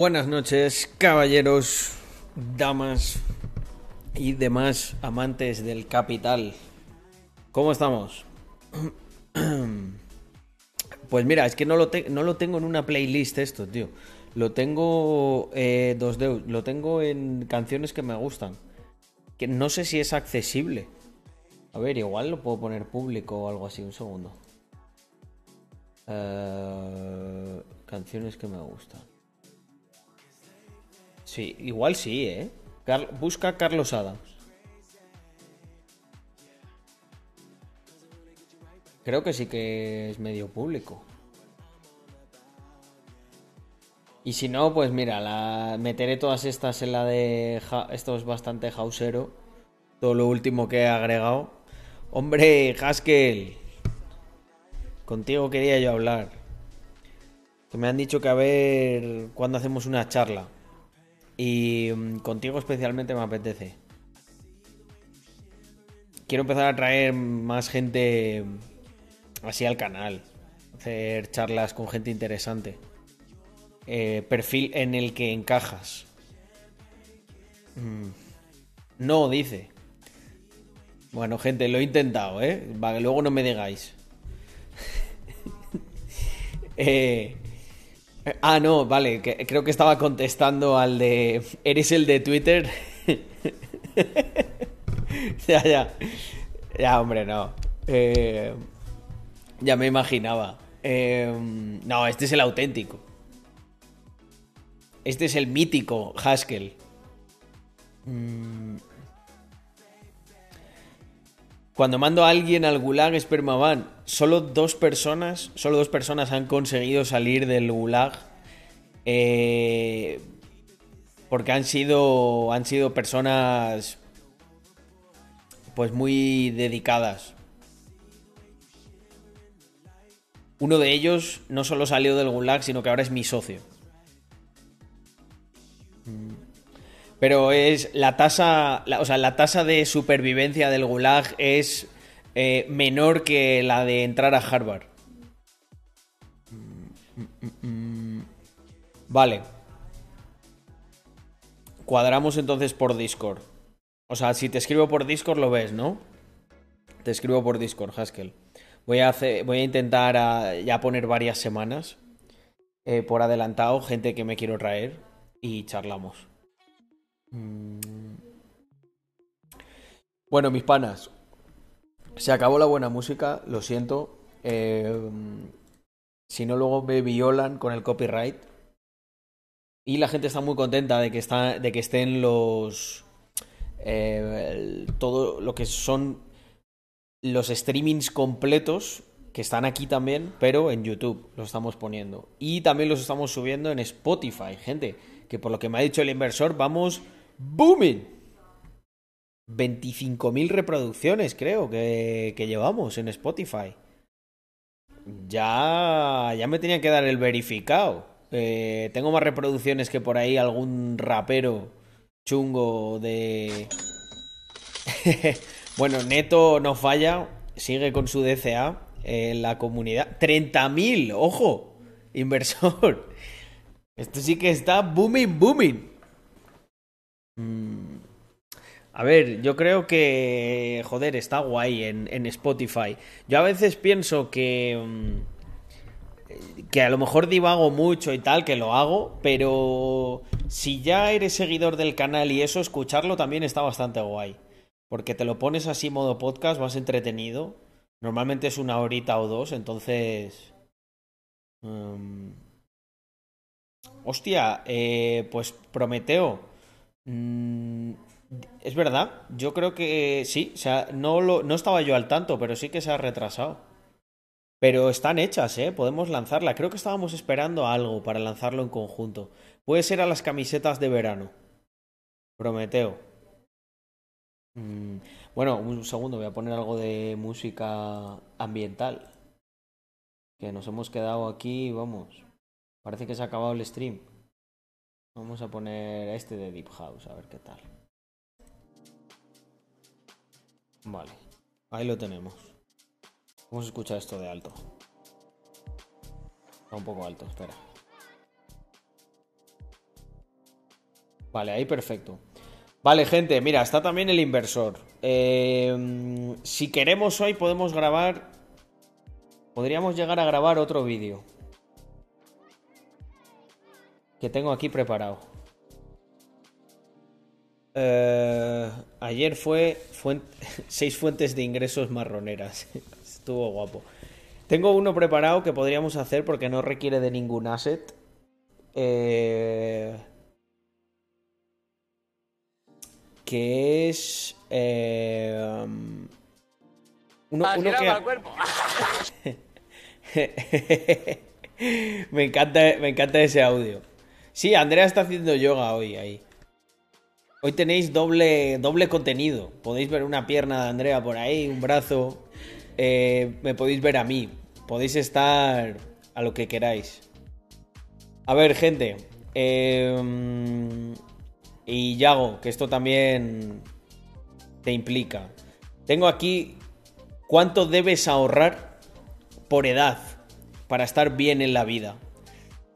Buenas noches, caballeros, damas y demás amantes del capital. ¿Cómo estamos? Pues mira, es que no lo, tengo en una playlist esto, tío. Lo tengo eh, dos deus, lo tengo en canciones que me gustan. Que no sé si es accesible. A ver, igual lo puedo poner público o algo así, un segundo. Eh, canciones que me gustan. Sí, igual sí, ¿eh? Busca Carlos Adams. Creo que sí que es medio público. Y si no, pues mira, meteré todas estas en la de... Esto es bastante hausero. Todo lo último que he agregado. Hombre, Haskell. Contigo quería yo hablar. Que me han dicho que a ver cuándo hacemos una charla. Y mm, contigo especialmente me apetece. Quiero empezar a traer más gente así al canal. Hacer charlas con gente interesante. Eh, perfil en el que encajas. Mm. No, dice. Bueno, gente, lo he intentado, ¿eh? Para que luego no me digáis. eh, ah, no, vale. que- creo que estaba contestando al de... ¿Eres el de Twitter? ya, ya. Ya, hombre, no. Eh, ya me imaginaba. Eh, no, este es el auténtico. Este es el mítico Haskell. Mm. Cuando mando a alguien al gulag Spermavan, solo dos personas, solo dos personas han conseguido salir del gulag eh, porque han sido han sido personas pues muy dedicadas. Uno de ellos no solo salió del gulag, sino que ahora es mi socio. Pero es la tasa, o sea, la tasa de supervivencia del gulag es eh, menor que la de entrar a Harvard. Vale. Cuadramos entonces por Discord. O sea, si te escribo por Discord lo ves, ¿no? Te escribo por Discord, Haskell. Voy a, hacer, voy a intentar ah, ya poner varias semanas eh, por adelantado, gente que me quiero traer y charlamos. Mm. Bueno, mis panas, se acabó la buena música, lo siento. Eh, si no, luego me violan con el copyright. Y la gente está muy contenta de que, está, de que estén los. eh, todo lo que son los streamings completos que están aquí también, pero en YouTube los estamos poniendo. Y también los estamos subiendo en Spotify, gente. Que por lo que me ha dicho el inversor, vamos booming. 25.000 reproducciones, creo, que, que llevamos en Spotify. Ya, ya me tenía que dar el verificado. Eh, tengo más reproducciones que por ahí algún rapero chungo de... bueno, Neto no falla, sigue con su DCA en la comunidad. 30.000, ojo, inversor. Esto sí que está booming, booming. Mm. A ver, yo creo que, joder, está guay en, Spotify. Yo a veces pienso que, mm, que a lo mejor divago mucho y tal, que lo hago, pero si ya eres seguidor del canal y eso, escucharlo también está bastante guay. Porque te lo pones así modo podcast, vas entretenido. Normalmente es una horita o dos, entonces... mm, Hostia, eh, pues Prometeo. Mm, es verdad, yo creo que sí, o sea, no, lo, no estaba yo al tanto, pero sí que se ha retrasado. Pero están hechas, ¿eh? Podemos lanzarla. Creo que estábamos esperando algo para lanzarlo en conjunto. Puede ser a las camisetas de verano. Prometeo. Mm, bueno, un segundo, voy a poner algo de música ambiental. Que nos hemos quedado aquí, vamos. Parece que se ha acabado el stream. Vamos a poner este de Deep House, a ver qué tal. Vale, ahí lo tenemos. Vamos a escuchar esto de alto. Está un poco alto, espera. Vale, ahí perfecto. Vale, gente, mira, está también el inversor. Eh, si queremos hoy podemos grabar... Podríamos llegar a grabar otro vídeo. Que tengo aquí preparado. Eh, ayer fue seis fuentes de ingresos marroneras. Estuvo guapo. Tengo uno preparado que podríamos hacer porque no requiere de ningún asset. Eh, que es... Eh, uno, Ah, uno tiraba que... al cuerpo. me, encanta, me encanta ese audio. Sí, Andrea está haciendo yoga hoy ahí. Hoy tenéis doble, doble contenido. Podéis ver una pierna de Andrea por ahí, un brazo. Eh, me podéis ver a mí. Podéis estar a lo que queráis. A ver, gente. eh, y Yago, que esto también te implica. Tengo aquí cuánto debes ahorrar por edad para estar bien en la vida.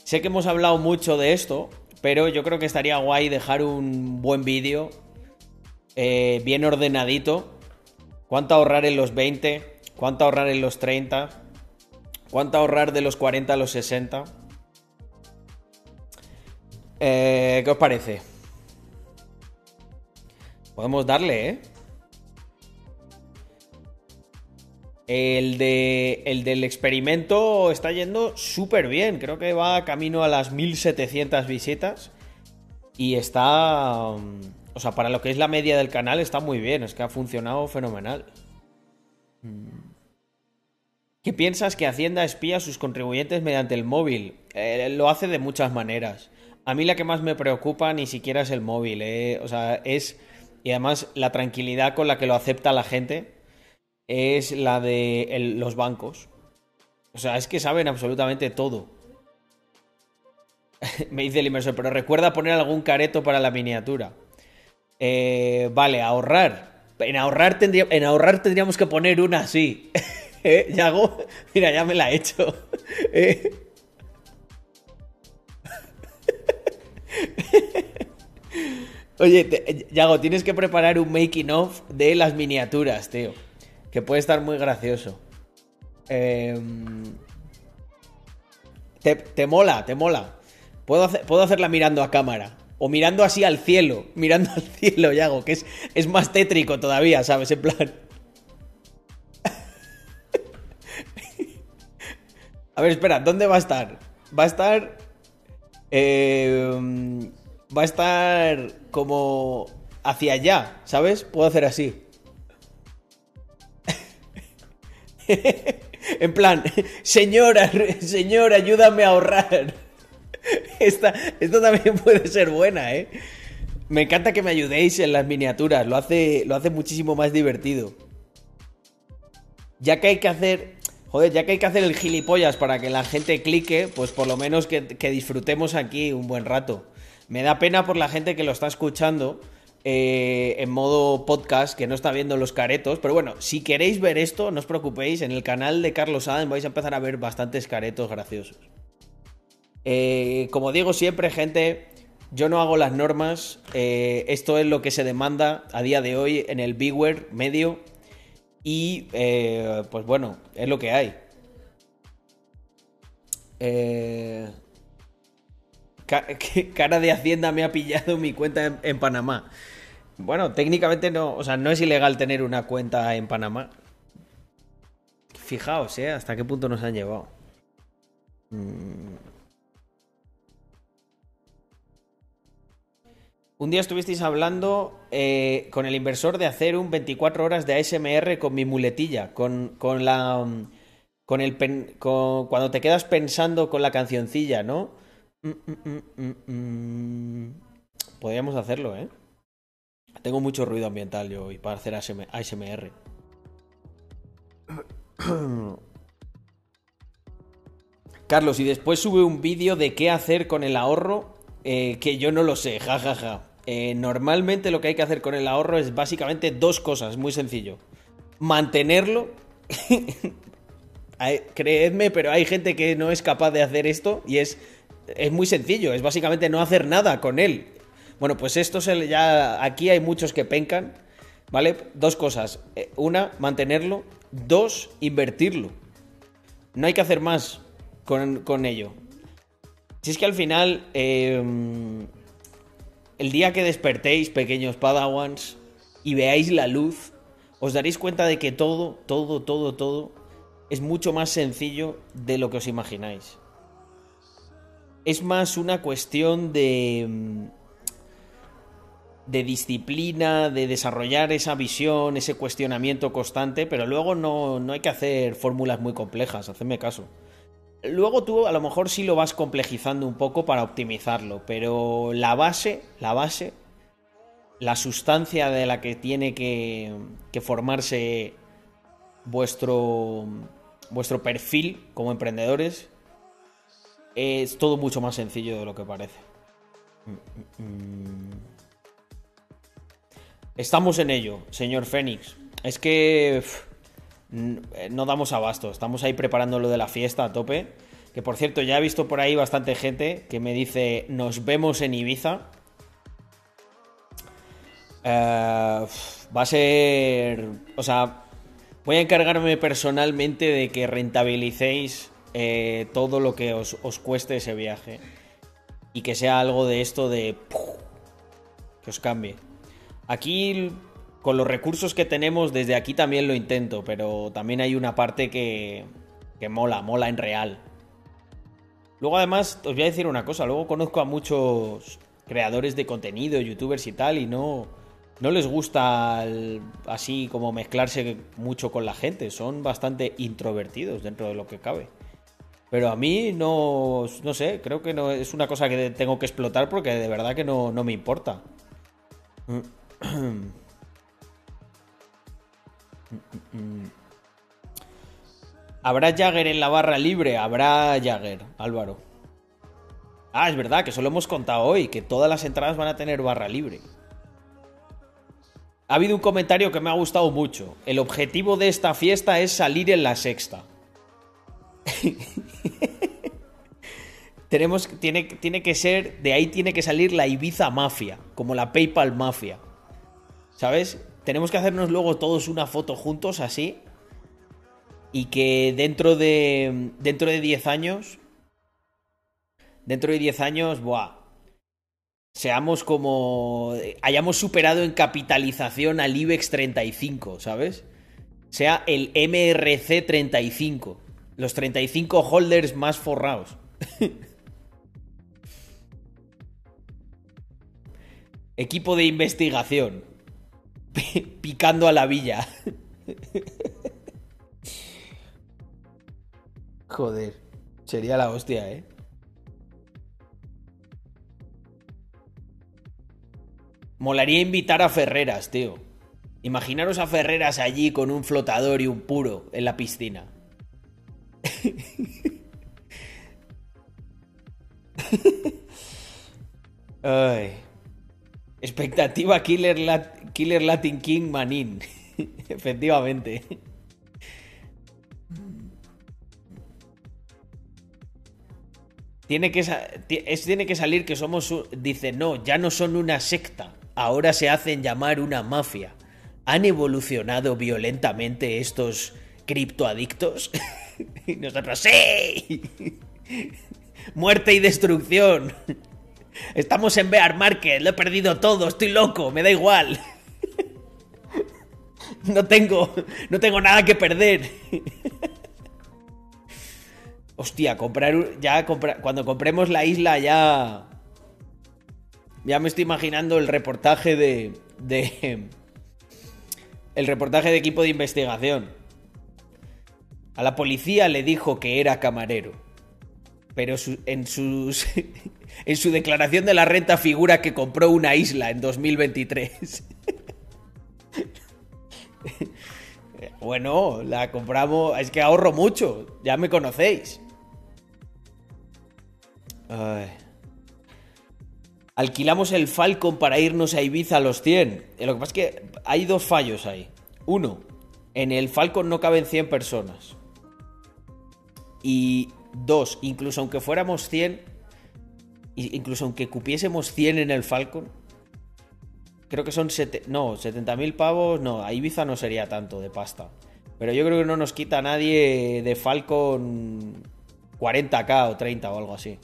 Sé que hemos hablado mucho de esto, pero yo creo que estaría guay dejar un buen vídeo eh, bien ordenadito. ¿Cuánto ahorrar en los 20? ¿Cuánto ahorrar en los 30? ¿Cuánto ahorrar de los 40 a los 60? Eh, ¿Qué os parece? Podemos darle, ¿eh? El, de, el del experimento está yendo súper bien. Creo que va camino a las 1700 visitas. Y está... um, O sea, para lo que es la media del canal está muy bien. Es que ha funcionado fenomenal. Mm. ¿Qué piensas que Hacienda espía a sus contribuyentes mediante el móvil? Eh, lo hace de muchas maneras. A mí la que más me preocupa ni siquiera es el móvil. eh. O sea, es... Y además la tranquilidad con la que lo acepta la gente es la de los bancos. O sea, es que saben absolutamente todo. Me dice el inversor, pero recuerda poner algún careto para la miniatura. Eh, vale, ahorrar. En ahorrar, tendría- en ahorrar tendríamos que poner una así. ¿Eh? Yago, mira, ya me la he hecho. ¿Eh? Oye, Yago, tienes que preparar un making of de las miniaturas, tío. Que puede estar muy gracioso. Em, te, te mola, te mola. Puedo, puedo hacerla mirando a cámara. O mirando así al cielo. Mirando al cielo, Yago, que es, es más tétrico todavía, ¿sabes? En plan. A ver, espera, ¿dónde va a estar? Va a estar. eh, va a estar como hacia allá, ¿sabes? Puedo hacer así. En plan, señora, señora, ayúdame a ahorrar. Esta, también puede ser buena, ¿eh? Me encanta que me ayudéis en las miniaturas, lo hace, lo hace muchísimo más divertido. Ya que hay que hacer. Joder, ya que hay que hacer el gilipollas para que la gente clique, pues por lo menos que disfrutemos aquí un buen rato. Me da pena por la gente que lo está escuchando eh, en modo podcast, que no está viendo los caretos. Pero bueno, si queréis ver esto, no os preocupéis, en el canal de Carlos Adams vais a empezar a ver bastantes caretos graciosos. Eh, como digo siempre, gente, yo no hago las normas. eh, esto es lo que se demanda a día de hoy en el Beware medio. Y pues bueno, es lo que hay. Eh, cara de Hacienda me ha pillado mi cuenta en, en Panamá. Bueno, técnicamente no, o sea, no es ilegal tener una cuenta en Panamá. Fijaos, ¿eh? Hasta qué punto nos han llevado. Mm. Un día estuvisteis hablando eh, con el inversor de hacer un 24 horas de ASMR con mi muletilla, con, con la... mm, Con el con- cuando te quedas pensando con la cancioncilla, ¿no? Mm. Podríamos hacerlo, ¿eh? Tengo mucho ruido ambiental yo hoy para hacer ASM ASMR. Carlos, y después sube un vídeo de qué hacer con el ahorro, eh, que yo no lo sé, jajaja. Ja, ja. Eh, normalmente lo que hay que hacer con el ahorro es básicamente dos cosas, muy sencillo. Mantenerlo. Creedme, pero hay gente que no es capaz de hacer esto y es, es muy sencillo, es básicamente no hacer nada con él. Bueno, pues esto se, ya aquí hay muchos que pencan, ¿vale? Dos cosas. Eh, una, mantenerlo. Dos, invertirlo. No hay que hacer más con, ello. Si es que al final, em, el día que despertéis, pequeños padawans, y veáis la luz, os daréis cuenta de que todo, todo, todo, todo es mucho más sencillo de lo que os imagináis. Es más una cuestión de em, de disciplina, de desarrollar esa visión, ese cuestionamiento constante, pero luego no, no hay que hacer fórmulas muy complejas, hacedme caso. Luego tú a lo mejor sí lo vas complejizando un poco para optimizarlo, pero la base, la base, la sustancia de la que tiene que, que formarse vuestro, vuestro perfil como emprendedores es todo mucho más sencillo de lo que parece. Mm, mm, mm. Estamos en ello, señor Fénix. Es que no damos abasto. Estamos ahí preparando lo de la fiesta a tope. Que por cierto, ya he visto por ahí bastante gente que me dice, nos vemos en Ibiza. Eh, va a ser... O sea, voy a encargarme personalmente de que rentabilicéis eh, todo lo que os, os, cueste ese viaje. Y que sea algo de esto de... Que os cambie. Aquí, con los recursos que tenemos, desde aquí también lo intento, pero también hay una parte que, que mola, mola en real. Luego además, os voy a decir una cosa, luego conozco a muchos creadores de contenido, youtubers y tal, y no, no les gusta así como mezclarse mucho con la gente, son bastante introvertidos dentro de lo que cabe. Pero a mí no, no sé, creo que no es una cosa que tengo que explotar porque de verdad que no, no me importa. ¿Habrá Jagger en la barra libre? Habrá Jagger, Álvaro. Ah, es verdad, que eso lo hemos contado hoy, que todas las entradas van a tener barra libre. Ha habido un comentario que me ha gustado mucho. El objetivo de esta fiesta es salir en la sexta. Tenemos, tiene, tiene que ser, de ahí tiene que salir la Ibiza Mafia, como la PayPal Mafia. ¿Sabes? Tenemos que hacernos luego todos una foto juntos así. Y que dentro de. Dentro de 10 años. Dentro de 10 años, buah. Seamos como. Hayamos superado en capitalización al IBEX 35, ¿sabes? Sea el MRC 35. Los 35 holders más forrados. Equipo de investigación. picando a la villa. Joder, sería la hostia, ¿eh? Molaría invitar a Ferreras, tío. Imaginaros a Ferreras allí con un flotador y un puro en la piscina. Ay. Expectativa Killer, Killer Latin King Manin. Efectivamente. Tiene que, tiene que salir que somos. Dice, no, ya no son una secta. Ahora se hacen llamar una mafia. ¿Han evolucionado violentamente estos criptoadictos? y nosotros, ¡sí! Muerte y destrucción. Estamos en Bear Market, lo he perdido todo, estoy loco, me da igual. No tengo, no tengo nada que perder. Hostia, comprar ya cuando compremos la isla ya ya me estoy imaginando el reportaje de el reportaje de equipo de investigación. A la policía le dijo que era camarero, pero en sus en su declaración de la renta figura que compró una isla en 2023. bueno, la compramos. Es que ahorro mucho. Ya me conocéis. Alquilamos el Falcon para irnos a Ibiza a los 100. Eh, lo que pasa es que hay dos fallos ahí. Uno, en el Falcon no caben 100 personas. Y dos, incluso aunque fuéramos 100, incluso aunque cupiésemos 100 en el Falcon, Creo que son... no, 70.000 pavos, no, a Ibiza no sería tanto de pasta. Pero yo creo que no nos quita nadie de Falcon 40k o 30 o algo así.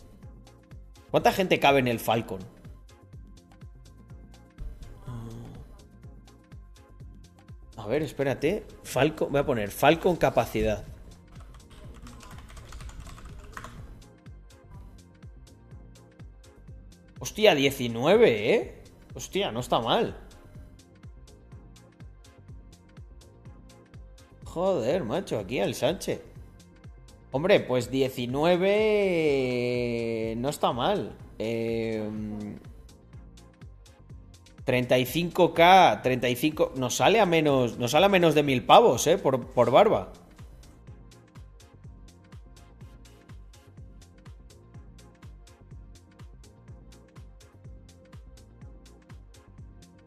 ¿Cuánta gente cabe en el Falcon? A ver, espérate. Falcon, voy a poner Falcon capacidad. Hostia, 19, ¿eh? Hostia, no está mal. Joder, macho, aquí al Sánchez. Hombre, pues 19 no está mal. 35k, em, 35... Nos sale a menos, nos sale a menos de mil pavos, ¿eh? Por, por barba.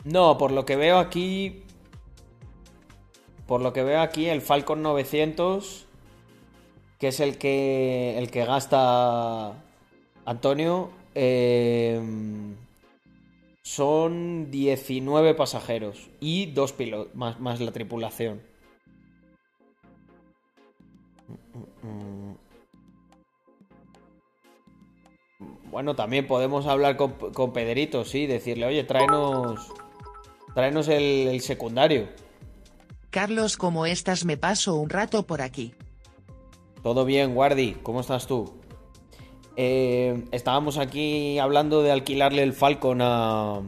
No, por lo que veo aquí... Por lo que veo aquí, el Falcon 900, que es el que, el que gasta Antonio, em, son 19 pasajeros y dos pilotos, más, la tripulación. Bueno, también podemos hablar con, con Pedrito, sí, decirle, oye, tráenos, tráenos el secundario. Carlos, ¿cómo estás? Me paso un rato por aquí. Todo bien, Guardi, ¿cómo estás tú? Eh, estábamos aquí hablando de alquilarle el Falcon a,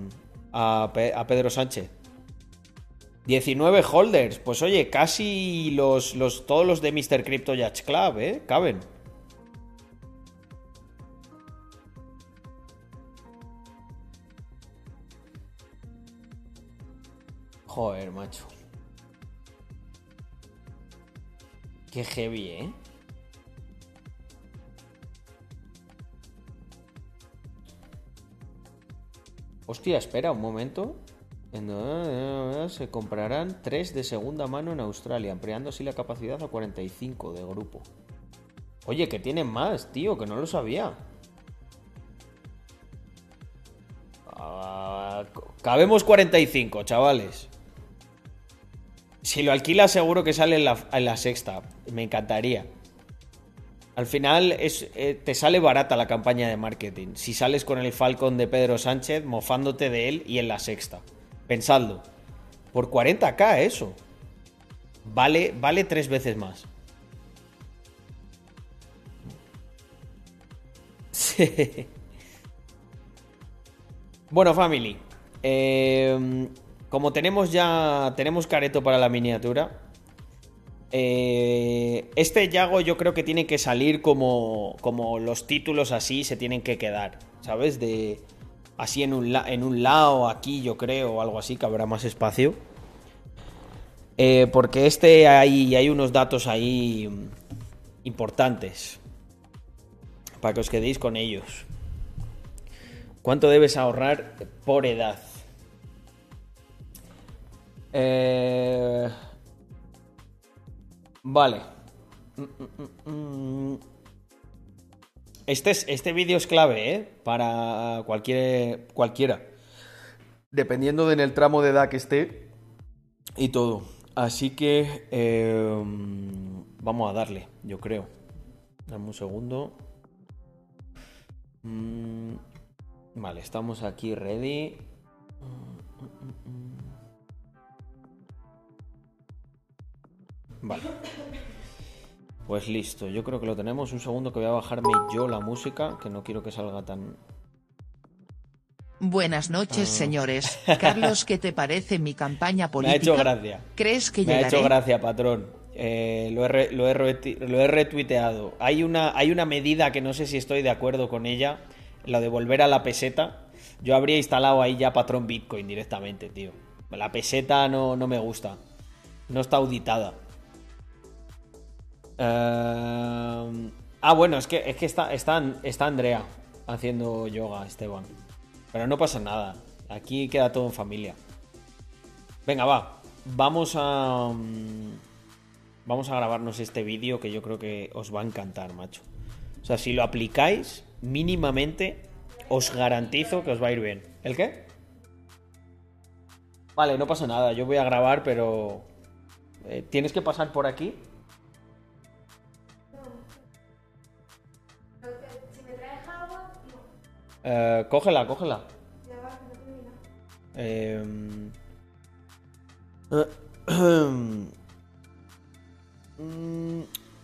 a, Pedro Sánchez. 19 holders. Pues oye, casi los, los, todos los de Mr. Crypto Yacht Club, ¿eh? Caben. Joder, macho. Qué heavy, ¿eh? Hostia, espera un momento. Se comprarán 3 de segunda mano en Australia, ampliando así la capacidad a 45 de grupo. Oye, que tienen más, tío, que no lo sabía. Ah, cabemos 45, chavales. Si lo alquila seguro que sale en la, sexta. Me encantaría. Al final es, eh, te sale barata la campaña de marketing. Si sales con el Falcon de Pedro Sánchez, mofándote de él y en la sexta. Pensadlo. Por 40k eso. Vale, vale tres veces más. bueno, family. Eh, como tenemos ya. Tenemos careto para la miniatura. Eh, este Yago yo creo que tiene que salir como, como los títulos así se tienen que quedar. ¿Sabes? De. Así en un, en un lado, aquí yo creo, o algo así, que habrá más espacio. Eh, porque este hay, hay unos datos ahí importantes. Para que os quedéis con ellos. ¿Cuánto debes ahorrar por edad? Eh... Vale. Este, es, este vídeo es clave, ¿eh? Para cualquier, cualquiera. Dependiendo de en el tramo de edad que esté y todo. Así que em, vamos a darle, yo creo. Dame un segundo. Mm, vale, estamos aquí ready. Vale. Pues listo, yo creo que lo tenemos. Un segundo que voy a bajarme yo la música, que no quiero que salga tan... Buenas noches, ah. señores. Carlos, ¿qué te parece mi campaña política? Me ha hecho gracia. ¿Crees que Me ha hecho gracia, patrón. Eh, lo, he lo, he retuiteado. Hay una, hay una medida que no sé si estoy de acuerdo con ella, la de volver a la peseta. Yo habría instalado ahí ya patrón Bitcoin directamente, tío. La peseta no, no me gusta. No está auditada. Eh, ah, bueno, es que, es que está, está, está Andrea haciendo yoga, Esteban. Pero no pasa nada. Aquí queda todo en familia. Venga, va. Vamos a. Mm, vamos a grabarnos este vídeo que yo creo que os va a encantar, macho. O sea, si lo aplicáis mínimamente, os garantizo que os va a ir bien. ¿El qué? Vale, no pasa nada. Yo voy a grabar, pero. eh, ¿Tienes que pasar por aquí? Eh, cógela, cógela. Eh,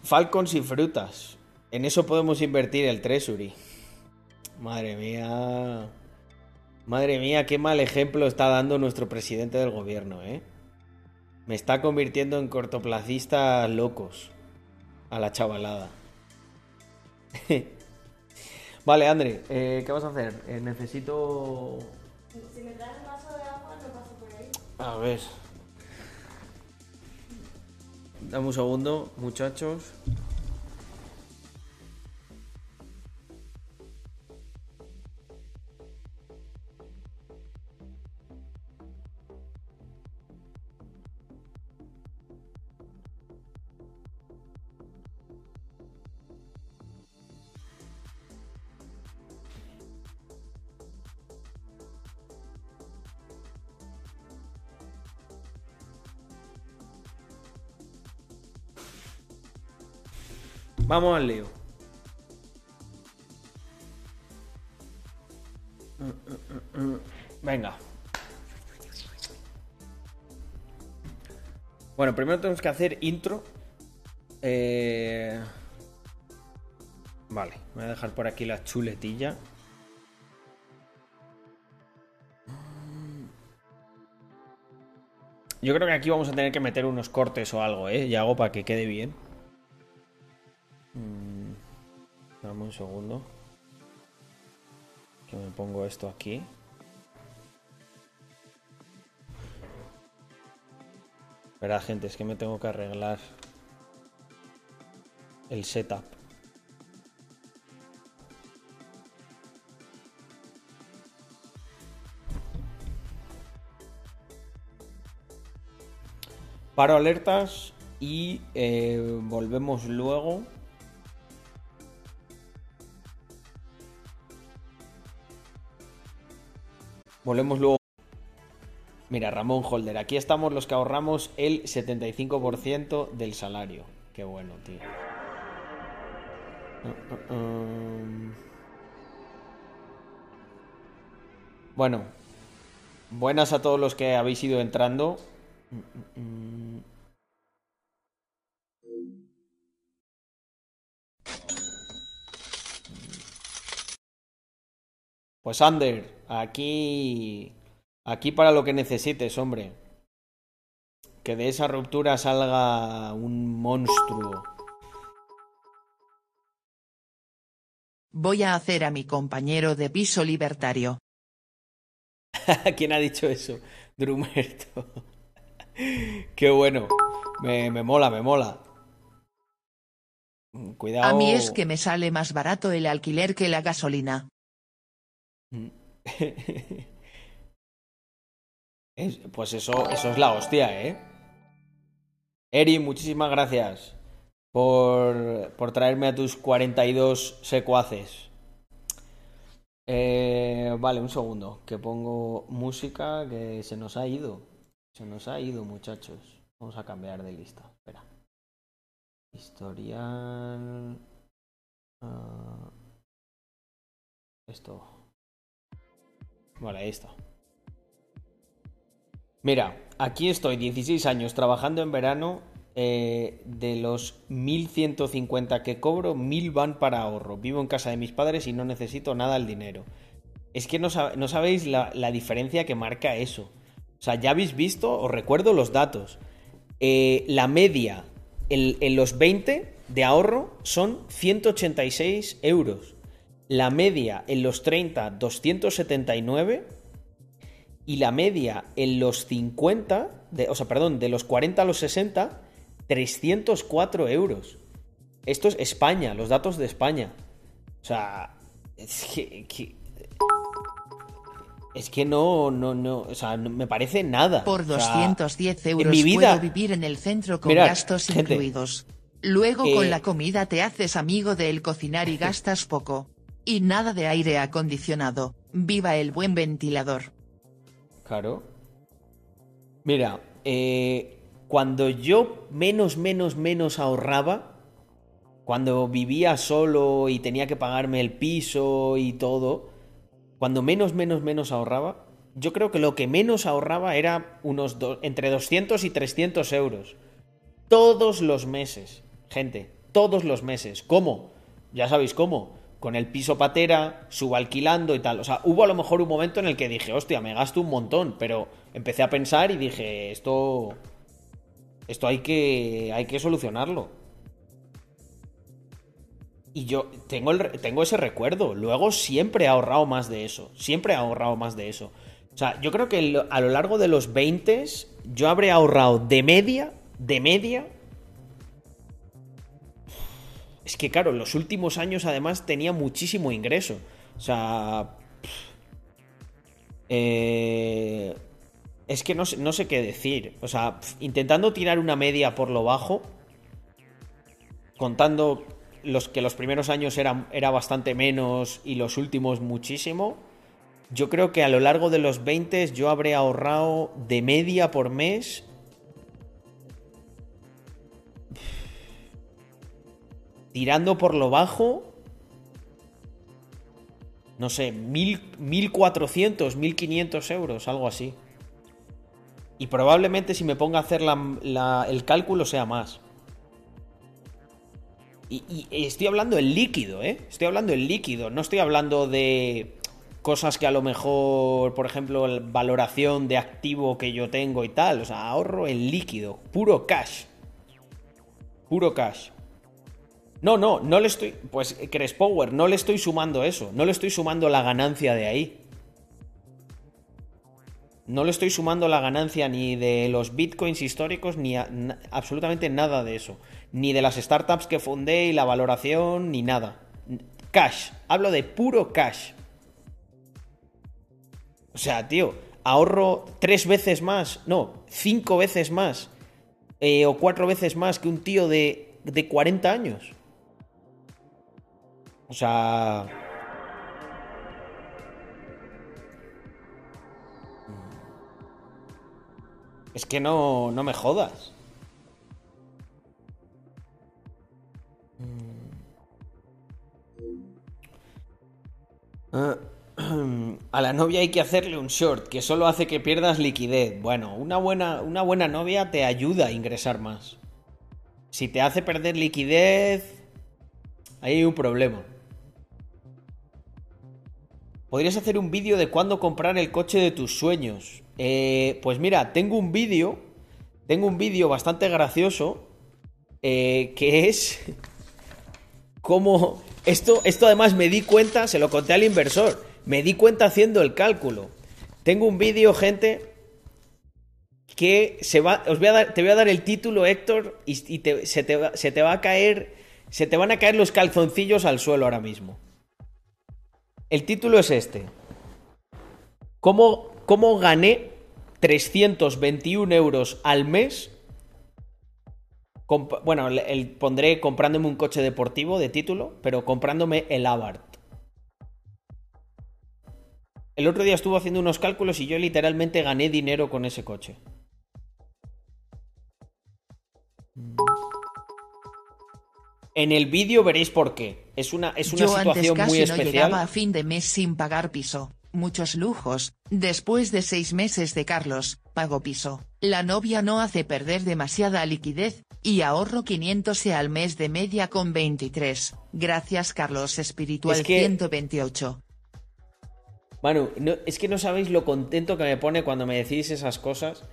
Falcons y frutas. En eso podemos invertir el Treasury. Madre mía. Madre mía, qué mal ejemplo está dando nuestro presidente del gobierno, ¿eh? Me está convirtiendo en cortoplacistas locos. A la chavalada. vale, André, eh, ¿qué vas a hacer? Eh, necesito Si me traes un vaso de agua, no paso por ahí. a ver. Dame un segundo, muchachos. Vamos al lío. Venga. Bueno, primero tenemos que hacer intro. Eh, Vale, voy a dejar por aquí la chuletilla. Yo creo que aquí vamos a tener que meter unos cortes o algo, ¿eh? Y hago para que quede bien. Mm, Dame un segundo. Que me pongo esto aquí. Verá, gente, es que me tengo que arreglar el setup. Paro alertas y eh, volvemos luego. Volvemos luego. Mira, Ramón Holder, aquí estamos los que ahorramos el 75% del salario. Qué bueno, tío. Uh, um. Bueno, buenas a todos los que habéis ido entrando. Pues Ander, aquí aquí para lo que necesites, hombre. Que de esa ruptura salga un monstruo. Voy a hacer a mi compañero de piso libertario. ¿Quién ha dicho eso? Drumerto. Qué bueno. Me, me mola, me mola. Cuidado. A mí es que me sale más barato el alquiler que la gasolina. Es- pues eso, eso es la hostia, ¿eh? Eri, muchísimas gracias por, por traerme a tus 42 secuaces. Eh, vale, un segundo, que pongo música que se nos ha ido. Se nos ha ido, muchachos. Vamos a cambiar de lista. Espera. Historial. ah, esto. Vale, ahí está. Mira, aquí estoy, 16 años, trabajando en verano. eh, de los 1150 que cobro, 1000 van para ahorro. Vivo en casa de mis padres y no necesito nada el dinero. Es que no, sab- no sabéis la, diferencia que marca eso. O sea, ya habéis visto, os recuerdo los datos. Eh, la media en, en los 20 de ahorro son 186 euros. La media en los 30, 279 y la media en los 50, de, o sea, perdón, de los 40 a los 60, 304 euros. Esto es España, los datos de España. O sea, es que, que- es que no, no, no, o sea, no- me parece nada. Por O sea, 210 euros mi vida- puedo vivir en el centro con Mirad, gastos gente, incluidos. Luego eh, con la comida te haces amigo del cocinar y gastas poco. Y nada de aire acondicionado. Viva el buen ventilador. Claro. Mira, eh, cuando yo menos, menos, menos ahorraba, cuando vivía solo y tenía que pagarme el piso y todo, cuando menos, menos, menos ahorraba, yo creo que lo que menos ahorraba era unos entre 200 y 300 euros. Todos los meses, gente, todos los meses. ¿Cómo? Ya sabéis cómo. Con el piso patera, subalquilando y tal. O sea, hubo a lo mejor un momento en el que dije, hostia, me gasto un montón. Pero empecé a pensar y dije, esto. Esto hay que. hay que solucionarlo. Y yo tengo, el tengo ese recuerdo. Luego siempre he ahorrado más de eso. Siempre he ahorrado más de eso. O sea, yo creo que a lo largo de los 20 yo habré ahorrado de media, de media. Es que claro, en los últimos años además tenía muchísimo ingreso. O sea... eh, es que no sé, no sé qué decir. O sea, intentando tirar una media por lo bajo, contando los que los primeros años eran, era bastante menos y los últimos muchísimo, yo creo que a lo largo de los 20 yo habré ahorrado de media por mes. Tirando por lo bajo. No sé, mil, 1400, 1500 euros, algo así. Y probablemente si me ponga a hacer el cálculo sea más. Y, y estoy hablando en líquido, ¿eh? Estoy hablando en líquido, no estoy hablando de cosas que a lo mejor, por ejemplo, valoración de activo que yo tengo y tal. O sea, ahorro en líquido, puro cash. Puro cash. No, no, no le estoy. Pues Crespower, no le estoy sumando eso. No le estoy sumando la ganancia de ahí. No le estoy sumando la ganancia ni de los bitcoins históricos ni absolutamente nada de eso. Ni de las startups que fundé y la valoración ni nada. Cash. Hablo de puro cash. O sea, tío, ahorro tres veces más, no, cinco veces más eh, o cuatro veces más que un tío de, de 40 años. O sea... Es que no, no me jodas. Ah, A la novia hay que hacerle un short que solo hace que pierdas liquidez. Bueno, una buena, una buena novia te ayuda a ingresar más. Si te hace perder liquidez, ahí hay un problema. Podrías hacer un vídeo de cuándo comprar el coche de tus sueños. Eh, pues mira, tengo un vídeo, tengo un vídeo bastante gracioso eh, que es cómo esto, esto además me di cuenta, se lo conté al inversor, me di cuenta haciendo el cálculo. Tengo un vídeo, gente, que se va, os voy a dar, te voy a dar el título, Héctor, y, te- se, te se te va a caer, se te van a caer los calzoncillos al suelo ahora mismo. El título es este. ¿Cómo, cómo gané 321 euros al mes? Bueno, pondré comprándome un coche deportivo de título, pero comprándome el Abarth. El otro día estuve haciendo unos cálculos y yo literalmente gané dinero con ese coche. En el vídeo veréis por qué. Es una, es una Yo antes casi muy no llegaba a fin de mes sin pagar piso, muchos lujos, después de seis meses de Carlos, pago piso, la novia no hace perder demasiada liquidez, y ahorro 500 al mes de media con 23, gracias Carlos Espiritual Es que- 128. Manu, no- es que no sabéis lo contento que me pone cuando me decís esas cosas.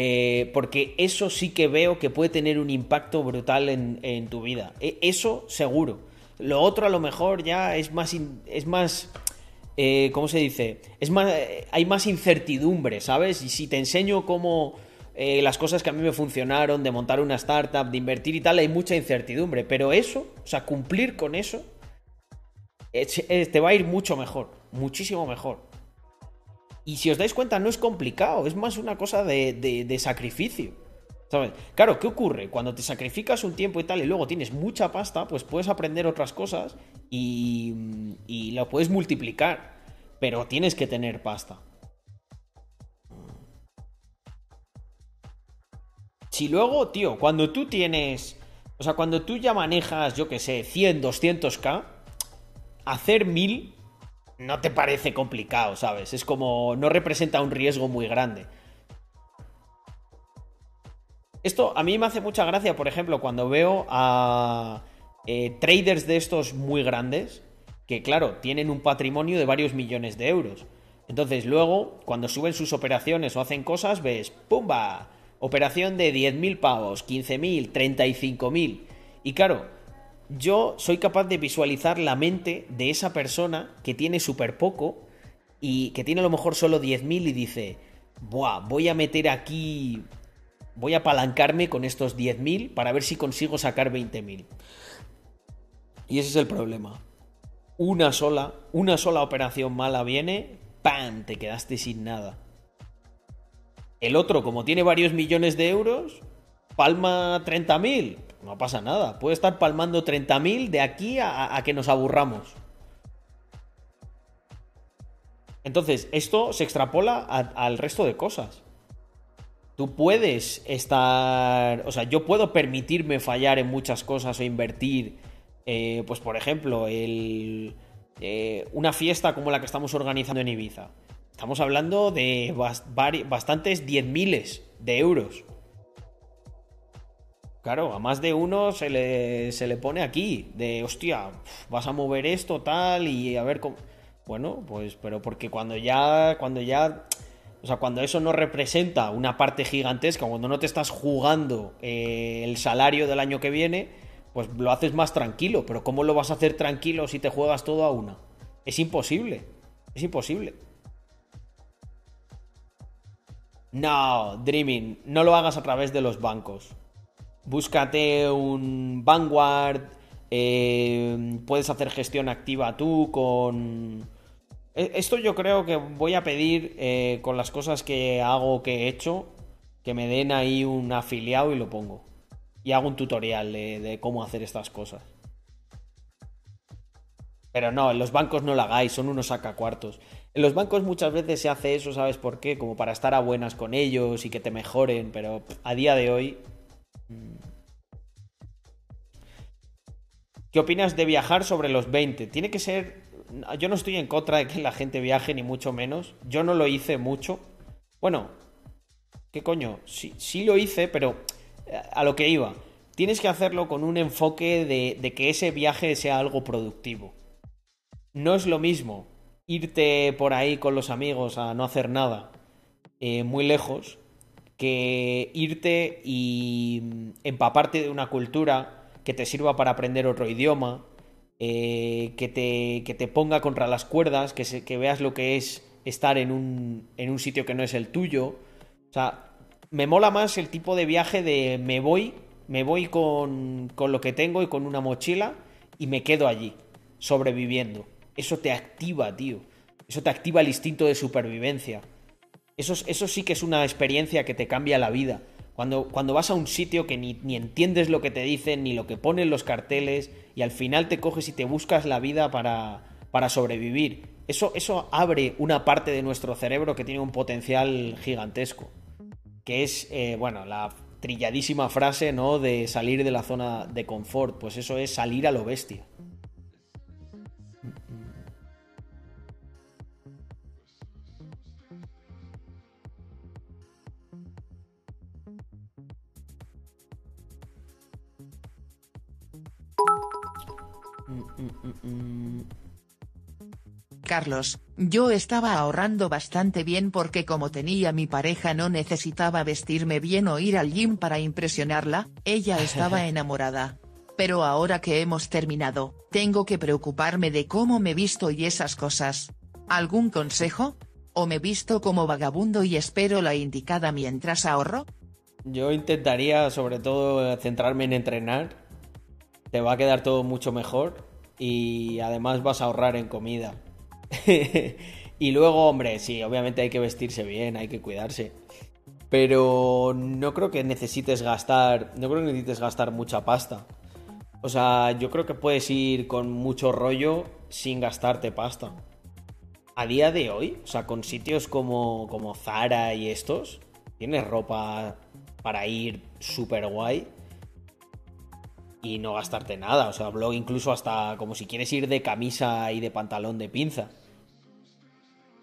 Eh, porque eso sí que veo que puede tener un impacto brutal en, tu vida. E- eso seguro. Lo otro a lo mejor ya es más... es más eh, ¿Cómo se dice? Es más, eh, hay más incertidumbre, ¿sabes? Y si te enseño cómo las cosas que a mí me funcionaron, de montar una startup, de invertir y tal, hay mucha incertidumbre. Pero eso, o sea, cumplir con eso, es- es- te va a ir mucho mejor, muchísimo mejor. Y si os dais cuenta, no es complicado, es más una cosa de, de- sacrificio. ¿Sabes? Claro, ¿qué ocurre? Cuando te sacrificas un tiempo y tal y luego tienes mucha pasta, pues puedes aprender otras cosas y, y lo puedes multiplicar. Pero tienes que tener pasta. Si luego, tío, cuando tú tienes. O sea, cuando tú ya manejas, yo que sé, 100, 200k, hacer 1000 no te parece complicado, ¿sabes? Es como. No representa un riesgo muy grande. Esto a mí me hace mucha gracia, por ejemplo, cuando veo a eh, traders de estos muy grandes, que claro, tienen un patrimonio de varios millones de euros. Entonces luego, cuando suben sus operaciones o hacen cosas, ves, ¡pumba! Operación de 10.000 pavos, 15.000, 35.000. Y claro, yo soy capaz de visualizar la mente de esa persona que tiene súper poco y que tiene a lo mejor solo 10.000 y dice, Buah, voy a meter aquí, voy a apalancarme con estos 10.000 para ver si consigo sacar 20.000. Y ese es el problema. Una sola, una sola operación mala viene, ¡pam! Te quedaste sin nada. El otro, como tiene varios millones de euros, palma 30.000. No pasa nada. Puede estar palmando 30.000 de aquí a, que nos aburramos. Entonces, esto se extrapola al resto de cosas. Tú puedes estar. O sea, yo puedo permitirme fallar en muchas cosas o invertir. eh, pues, por ejemplo, el, eh, una fiesta como la que estamos organizando en Ibiza. Estamos hablando de bas- vari- bastantes 10 miles de euros. Claro, a más de uno se le, se le pone aquí, de hostia, vas a mover esto, tal, y a ver cómo. Bueno, pues, pero porque cuando ya. Cuando ya. O sea, cuando eso no representa una parte gigantesca, cuando no te estás jugando eh, el salario del año que viene, pues lo haces más tranquilo. Pero ¿cómo lo vas a hacer tranquilo si te juegas todo a una? Es imposible. Es imposible. No, Dreaming, no lo hagas a través de los bancos. Búscate un Vanguard. eh, puedes hacer gestión activa tú con. E- Esto yo creo que voy a pedir eh, con las cosas que hago, que he hecho, que me den ahí un afiliado y lo pongo. Y hago un tutorial de, de cómo hacer estas cosas. Pero no, en los bancos no lo hagáis, son unos sacacuartos. En los bancos muchas veces se hace eso, ¿sabes por qué? Como para estar a buenas con ellos y que te mejoren, pero a día de hoy ¿Qué opinas de viajar sobre los 20? Tiene que ser... Yo no estoy en contra de que la gente viaje, ni mucho menos. Yo no lo hice mucho. Bueno, ¿qué coño? Sí, sí lo hice, pero eh, a lo que iba. Tienes que hacerlo con un enfoque de, que ese viaje sea algo productivo. No es lo mismo irte por ahí con los amigos a no hacer nada eh, muy lejos que irte y mm, empaparte de una cultura que te sirva para aprender otro idioma, eh, que, te, que te ponga contra las cuerdas, que, se- que veas lo que es estar en un, en un sitio que no es el tuyo. O sea, me mola más el tipo de viaje de me voy, me voy con, con lo que tengo y con una mochila y me quedo allí, sobreviviendo. Eso te activa, tío. Eso te activa el instinto de supervivencia. Eso, es- eso sí que es una experiencia que te cambia la vida. Cuando, cuando vas a un sitio que ni, ni entiendes lo que te dicen, ni lo que ponen los carteles, y al final te coges y te buscas la vida para, para sobrevivir. Eso, eso abre una parte de nuestro cerebro que tiene un potencial gigantesco. Que es, eh, bueno, la trilladísima frase, ¿no? De salir de la zona de confort. Pues eso es salir a lo bestia. Carlos, yo estaba ahorrando bastante bien porque como tenía mi pareja no necesitaba vestirme bien o ir al gym para impresionarla, ella estaba enamorada. Pero ahora que hemos terminado, tengo que preocuparme de cómo me visto y esas cosas. ¿Algún consejo? ¿O me visto como vagabundo y espero la indicada mientras ahorro? Yo intentaría sobre todo centrarme en entrenar. Te va a quedar todo mucho mejor y además vas a ahorrar en comida. y luego, hombre, sí, obviamente hay que vestirse bien, hay que cuidarse. Pero no creo que necesites gastar, no creo que necesites gastar mucha pasta. O sea, yo creo que puedes ir con mucho rollo sin gastarte pasta. A día de hoy, o sea, con sitios como, como Zara y estos, tienes ropa para ir súper guay y no gastarte nada. O sea, blog incluso hasta como si quieres ir de camisa y de pantalón de pinza.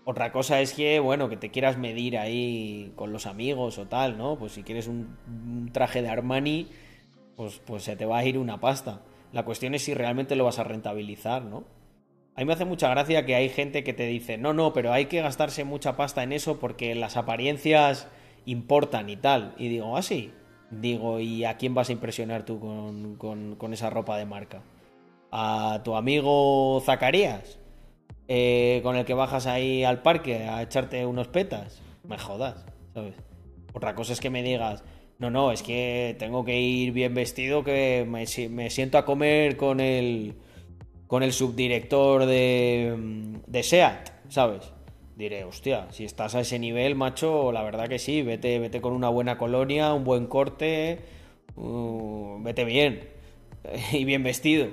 Otra cosa es que, bueno, que te quieras medir ahí con los amigos o tal, ¿no? Pues si quieres un, traje de Armani, pues, pues se te va a ir una pasta. La cuestión es si realmente lo vas a rentabilizar, ¿no? A mí me hace mucha gracia que hay gente que te dice, no, no, pero hay que gastarse mucha pasta en eso porque las apariencias importan y tal. Y digo, ah, sí. Digo, ¿y a quién vas a impresionar tú con, con- con esa ropa de marca? ¿A tu amigo Zacarías? Eh, ¿Con el que bajas ahí al parque a echarte unos petas? Me jodas, ¿sabes? Otra cosa es que me digas, no, no, es que tengo que ir bien vestido, que me, me siento a comer con el, con el subdirector de, de SEAT, ¿sabes? Diré, hostia, si estás a ese nivel, macho, la verdad que sí, vete, vete con una buena colonia, un buen corte, uh, vete bien y bien vestido.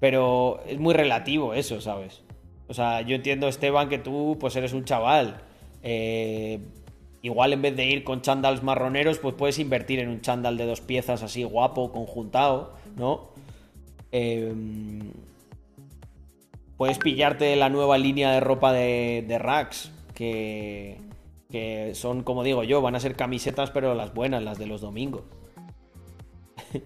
Pero es muy relativo eso, ¿sabes? O sea, yo entiendo, Esteban, que tú pues eres un chaval. Eh, igual en vez de ir con chándals marroneros, pues puedes invertir en un chándal de dos piezas así guapo, conjuntado, ¿no? Eh, puedes pillarte la nueva línea de ropa de, de Rax, que, que son, como digo yo, van a ser camisetas, pero las buenas, las de los domingos.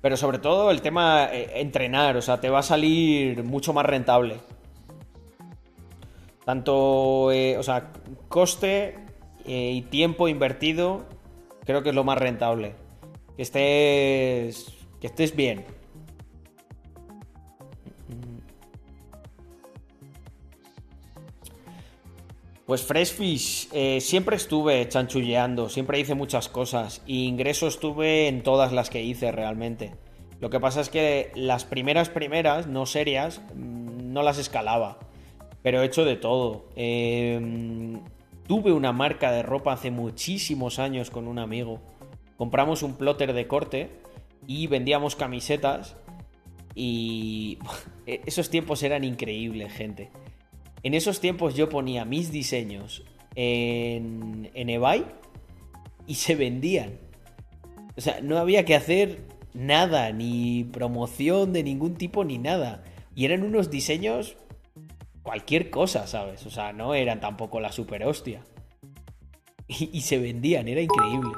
Pero sobre todo el tema eh, entrenar, o sea, te va a salir mucho más rentable. Tanto, eh, o sea, coste eh, y tiempo invertido, creo que es lo más rentable. Que estés, que estés bien. Pues Freshfish, eh, siempre estuve chanchulleando, siempre hice muchas cosas y ingresos tuve en todas las que hice realmente. Lo que pasa es que las primeras primeras, no serias, mm, no las escalaba, pero he hecho de todo. Eh, tuve una marca de ropa hace muchísimos años con un amigo. Compramos un plotter de corte y vendíamos camisetas y esos tiempos eran increíbles, gente. En esos tiempos yo ponía mis diseños en, en eBay y se vendían. O sea, no había que hacer nada, ni promoción de ningún tipo, ni nada. Y eran unos diseños cualquier cosa, ¿sabes? O sea, no eran tampoco la super hostia. Y, y se vendían, era increíble.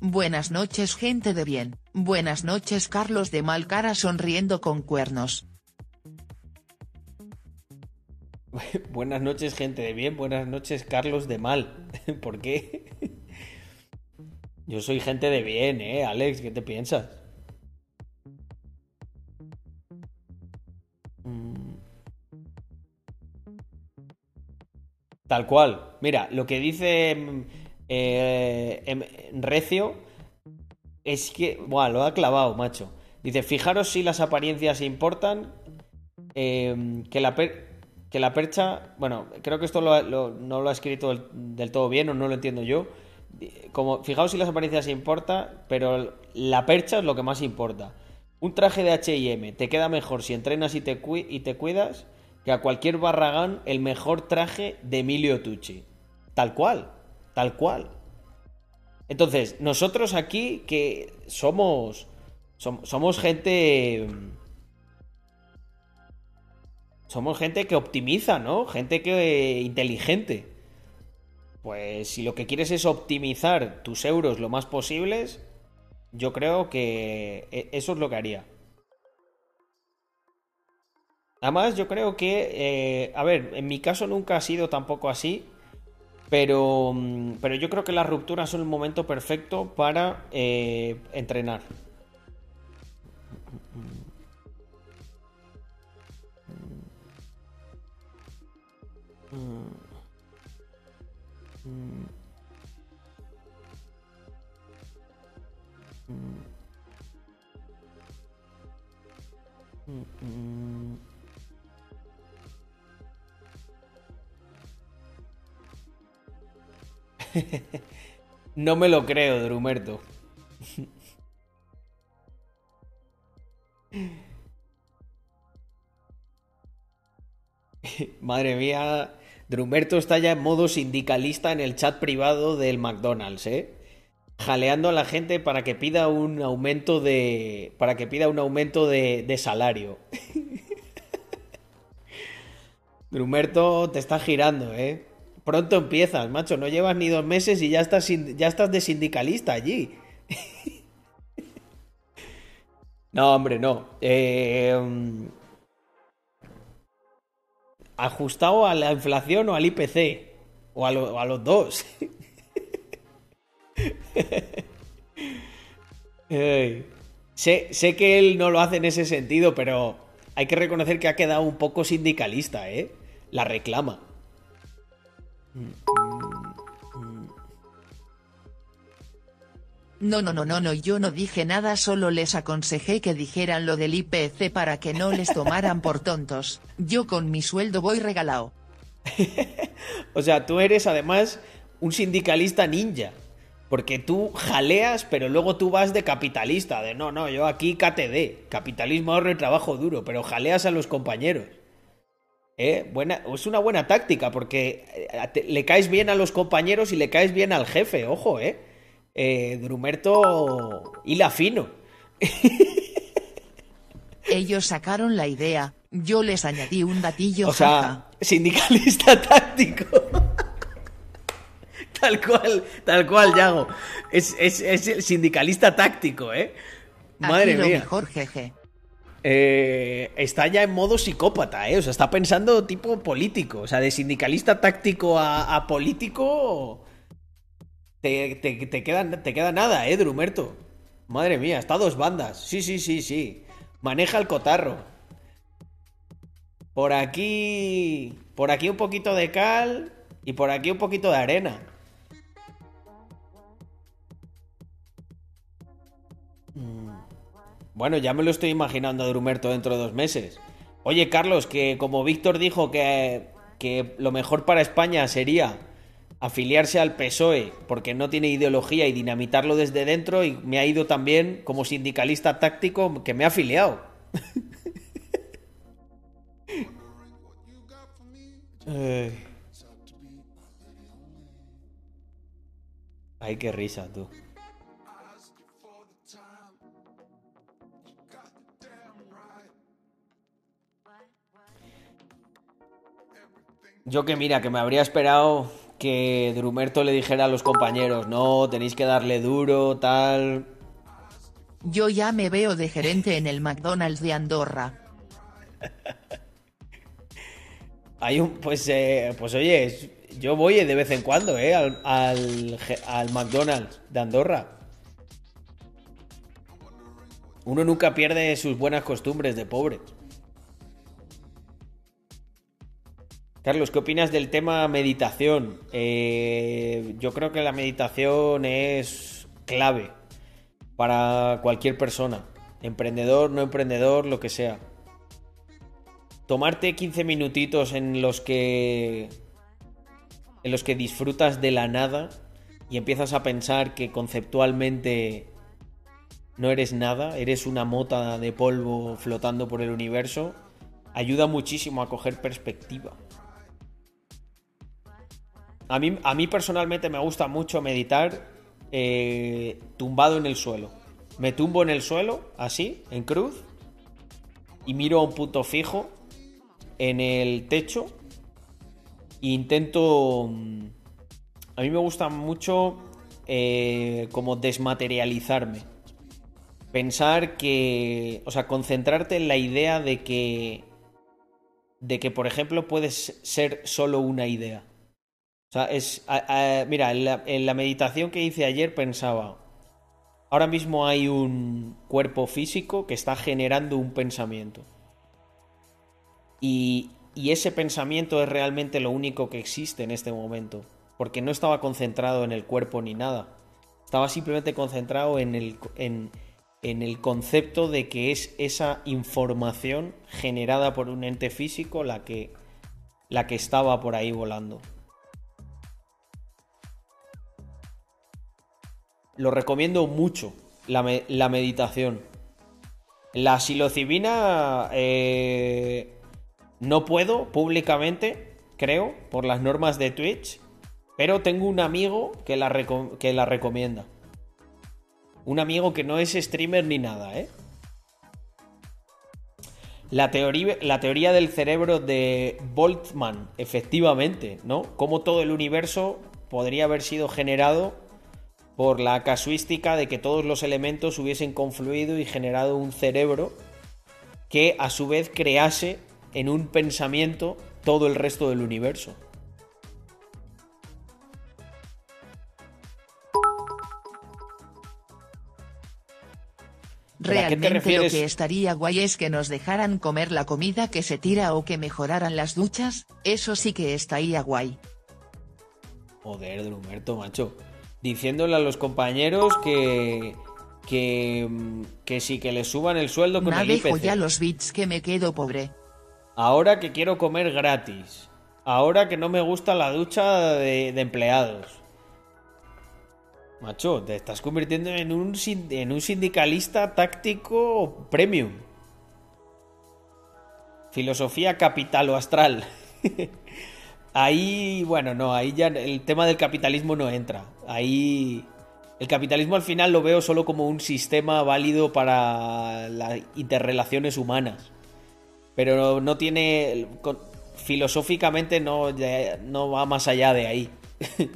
Buenas noches gente de bien, buenas noches Carlos de mal cara sonriendo con cuernos. Buenas noches, gente de bien. Buenas noches, Carlos de mal. ¿Por qué? Yo soy gente de bien, ¿eh? Alex, ¿qué te piensas? Tal cual. Mira, lo que dice eh, em- Recio es que... Buah, lo ha clavado, macho. Dice, fijaros si las apariencias importan. eh, que la per- que la percha, bueno, creo que esto lo lo- no lo ha escrito del, todo bien o no lo entiendo yo. Como, fijaos si las apariencias importa, pero la percha es lo que más importa. Un traje de H&M te queda mejor si entrenas y te, y te cuidas que a cualquier barragán el mejor traje de Emilio Tucci. Tal cual, tal cual. Entonces, nosotros aquí que somos, som- somos gente... Somos gente que optimiza, ¿no? Gente que inteligente. Pues si lo que quieres es optimizar tus euros lo más posibles, yo creo que e- eso es lo que haría. Además, yo creo que, eh, a ver, en mi caso nunca ha sido tampoco así, pero, mm, pero yo creo que las rupturas son el momento perfecto para eh, entrenar. No me lo creo, Drumerto. Madre mía, Drumerto está ya en modo sindicalista en el chat privado del McDonald's, ¿eh? Jaleando a la gente para que pida un aumento de. para que pida un aumento de, de salario. Drumerto te está girando, ¿eh? Pronto empiezas, macho. No llevas ni dos meses y ya estás, ya estás de sindicalista allí. no, hombre, no. Eh, ajustado a la inflación o al IPC. O a, lo- a los dos. Sé, sé que él no lo hace en ese sentido, pero hay que reconocer que ha quedado un poco sindicalista, ¿eh? La reclama. No, no, no, no, no, yo no dije nada, solo les aconsejé que dijeran lo del IPC para que no les tomaran por tontos. Yo con mi sueldo voy regalado. O sea, tú eres además un sindicalista ninja. Porque tú jaleas, pero luego tú vas de capitalista. De no, no, yo aquí KTD. Capitalismo, ahorro y trabajo duro. Pero jaleas a los compañeros. ¿Eh? Buena, es una buena táctica porque eh, le caes bien a los compañeros y le caes bien al jefe. Ojo, ¿eh? eh Drumerto hila fino. Ellos sacaron la idea, yo les añadí un datillo O jaja. sea, sindicalista táctico. tal cual, tal cual, Yago. Es, es, es el sindicalista táctico, ¿eh? Madre Aquí lo mía. mejor, jeje. Eh, está ya en modo psicópata, ¿eh? O sea, está pensando tipo político. O sea, de sindicalista táctico a, político. Te, te, te queda, te queda nada, ¿eh, Drumerto? Madre mía, está a dos bandas. Sí, sí, sí, sí. Maneja el cotarro. Por aquí. Por aquí un poquito de cal. Y por aquí un poquito de arena. Bueno, ya me lo estoy imaginando a Drumerto dentro de dos meses. Oye, Carlos, que como Víctor dijo que, que lo mejor para España sería afiliarse al PSOE porque no tiene ideología y dinamitarlo desde dentro y me ha ido también como sindicalista táctico que me ha afiliado. Ay. Ay, qué risa, tú. Yo que mira, que me habría esperado que Drumerto le dijera a los compañeros, no, tenéis que darle duro, tal. Yo ya me veo de gerente en el McDonald's de Andorra. Hay un, pues, eh, pues oye, yo voy de vez en cuando, eh, al, al McDonald's de Andorra. Uno nunca pierde sus buenas costumbres de pobre. Carlos, ¿qué opinas del tema meditación? Eh, yo creo que la meditación es clave para cualquier persona, emprendedor, no emprendedor, lo que sea. Tomarte 15 minutitos en los que en los que disfrutas de la nada y empiezas a pensar que conceptualmente no eres nada, eres una mota de polvo flotando por el universo, ayuda muchísimo a coger perspectiva. A mí, a mí personalmente me gusta mucho meditar eh, tumbado en el suelo. Me tumbo en el suelo, así, en cruz, y miro a un punto fijo en el techo e intento... mm, A mí me gusta mucho eh, como desmaterializarme. Pensar que... O sea, concentrarte en la idea de que... De que, por ejemplo, puedes ser solo una idea. Sea, es... mira, en la, meditación que hice ayer pensaba... Ahora mismo hay un cuerpo físico que está generando un pensamiento. Y, ese pensamiento es realmente lo único que existe en este momento. Porque no estaba concentrado en el cuerpo ni nada. Estaba simplemente concentrado en el, en el concepto de que es esa información generada por un ente físico la que, la que estaba por ahí volando. Lo recomiendo mucho, la, la meditación. La psilocibina eh, no puedo públicamente, creo, por las normas de Twitch, pero tengo un amigo que la, que la recomienda. Un amigo que no es streamer ni nada, ¿eh? La teoría, la teoría del cerebro de Boltzmann, efectivamente, ¿no? Cómo todo el universo podría haber sido generado por la casuística de que todos los elementos hubiesen confluido y generado un cerebro que a su vez crease en un pensamiento todo el resto del universo. ¿Pero a qué te Realmente lo que estaría guay es que nos dejaran comer la comida que se tira o que mejoraran las duchas, eso sí que estaría guay. Joder, Drumerto, macho. Diciéndole a los compañeros que. Que. Que sí, que le suban el sueldo con el dejo IPC. ya los bits que me quedo pobre. Ahora que quiero comer gratis. Ahora que no me gusta la ducha de, de empleados. Macho, te estás convirtiendo en un, en un sindicalista táctico premium. Filosofía capital o astral. ahí, bueno, no, ahí ya el tema del capitalismo no entra. Ahí el capitalismo al final lo veo solo como un sistema válido para las interrelaciones humanas pero no tiene filosóficamente no, no va más allá de ahí.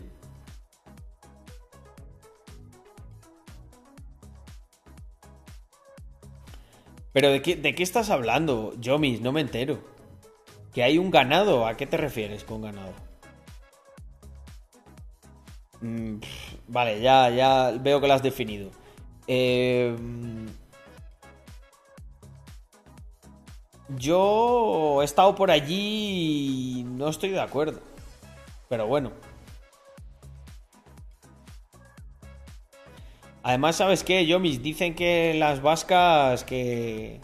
pero de qué, de qué estás hablando, Yomis, no me entero. Que hay un ganado, ¿a qué te refieres con ganado? Mm, vale, ya, ya veo que lo has definido. Eh, Yo he estado por allí y no estoy de acuerdo. Pero bueno. Además, ¿sabes qué, Yomis? Dicen que las vascas que...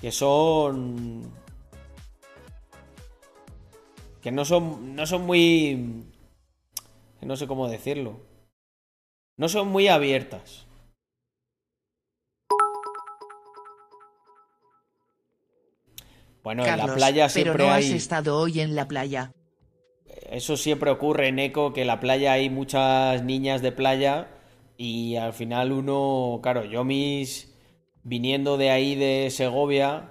Que son... Que no son, no son muy... no sé cómo decirlo. No son muy abiertas. Bueno, en la Carlos, playa pero siempre no hay... has estado hoy en la playa. Eso siempre ocurre en Eco, que en la playa hay muchas niñas de playa y al final uno, claro, yo mis viniendo de ahí de Segovia,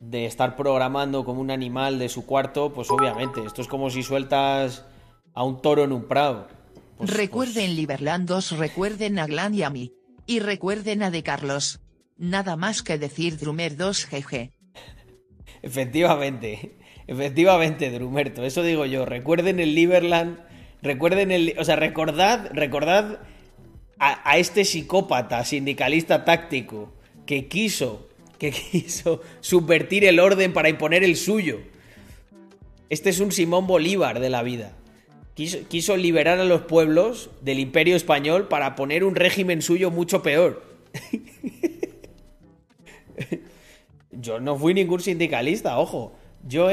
de estar programando como un animal de su cuarto, pues obviamente, esto es como si sueltas a un toro en un prado. Pues- recuerden Liberlandos, recuerden a Glan y a mí. Y recuerden a De Carlos. Nada más que decir Drumer 2 GG. Efectivamente, efectivamente, Drumerto, eso digo yo. Recuerden el Liberland, recuerden el. O sea, recordad, recordad a, a este psicópata sindicalista táctico que quiso, que quiso subvertir el orden para imponer el suyo. Este es un Simón Bolívar de la vida. Quiso, quiso liberar a los pueblos del imperio español para poner un régimen suyo mucho peor. Yo no fui ningún sindicalista, ojo. Yo,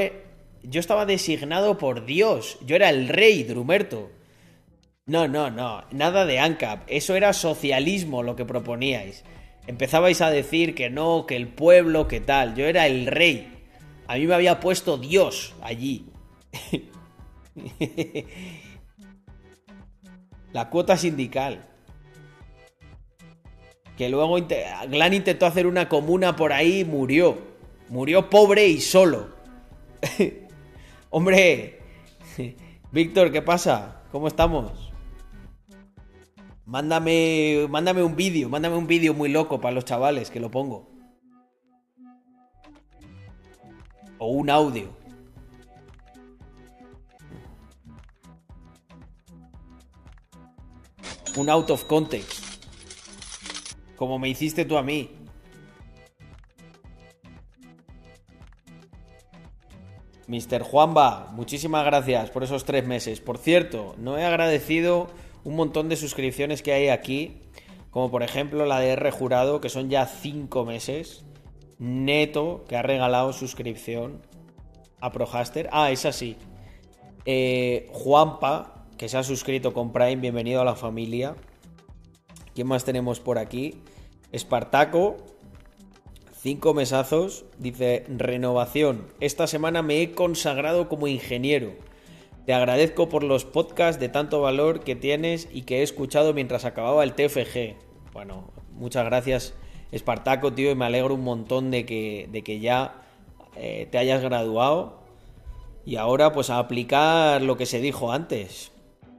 yo estaba designado por Dios. Yo era el rey, Drumerto. No, no, no. Nada de ANCAP. Eso era socialismo lo que proponíais. Empezabais a decir que no, que el pueblo, que tal. Yo era el rey. A mí me había puesto Dios allí. La cuota sindical. Que luego Glan intentó hacer una comuna por ahí y murió. Murió pobre y solo. Hombre, Víctor, ¿qué pasa? ¿Cómo estamos? Mándame, mándame un vídeo, mándame un vídeo muy loco para los chavales, que lo pongo. O un audio. Un out of context. Como me hiciste tú a mí. Mr. Juanba, muchísimas gracias por esos tres meses. Por cierto, no he agradecido un montón de suscripciones que hay aquí, como por ejemplo la de R Jurado, que son ya cinco meses. Neto, que ha regalado suscripción a Prohaster. Ah, es así. Eh, Juanpa, que se ha suscrito con Prime, bienvenido a la familia. ¿Quién más tenemos por aquí? Espartaco, Cinco mesazos. Dice, renovación. Esta semana me he consagrado como ingeniero. Te agradezco por los podcasts de tanto valor que tienes y que he escuchado mientras acababa el TFG. Bueno, muchas gracias, Espartaco, tío, y me alegro un montón de que, de que ya eh, te hayas graduado. Y ahora, pues a aplicar lo que se dijo antes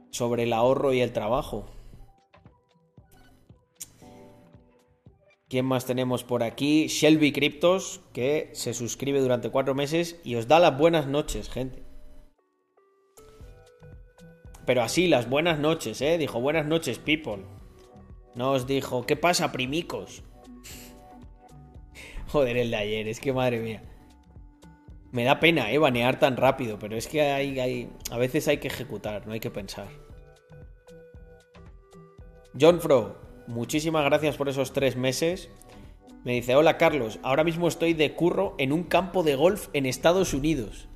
sobre el ahorro y el trabajo. ¿Quién más tenemos por aquí? Shelby Cryptos, que se suscribe durante cuatro meses y os da las buenas noches, gente. Pero así, las buenas noches, ¿eh? Dijo, buenas noches, people. No os dijo, ¿qué pasa, primicos? Joder, el de ayer, es que madre mía. Me da pena, ¿eh? Banear tan rápido, pero es que hay, hay, a veces hay que ejecutar, no hay que pensar. John Fro, muchísimas gracias por esos tres meses. Me dice, hola Carlos, ahora mismo estoy de curro en un campo de golf en Estados Unidos.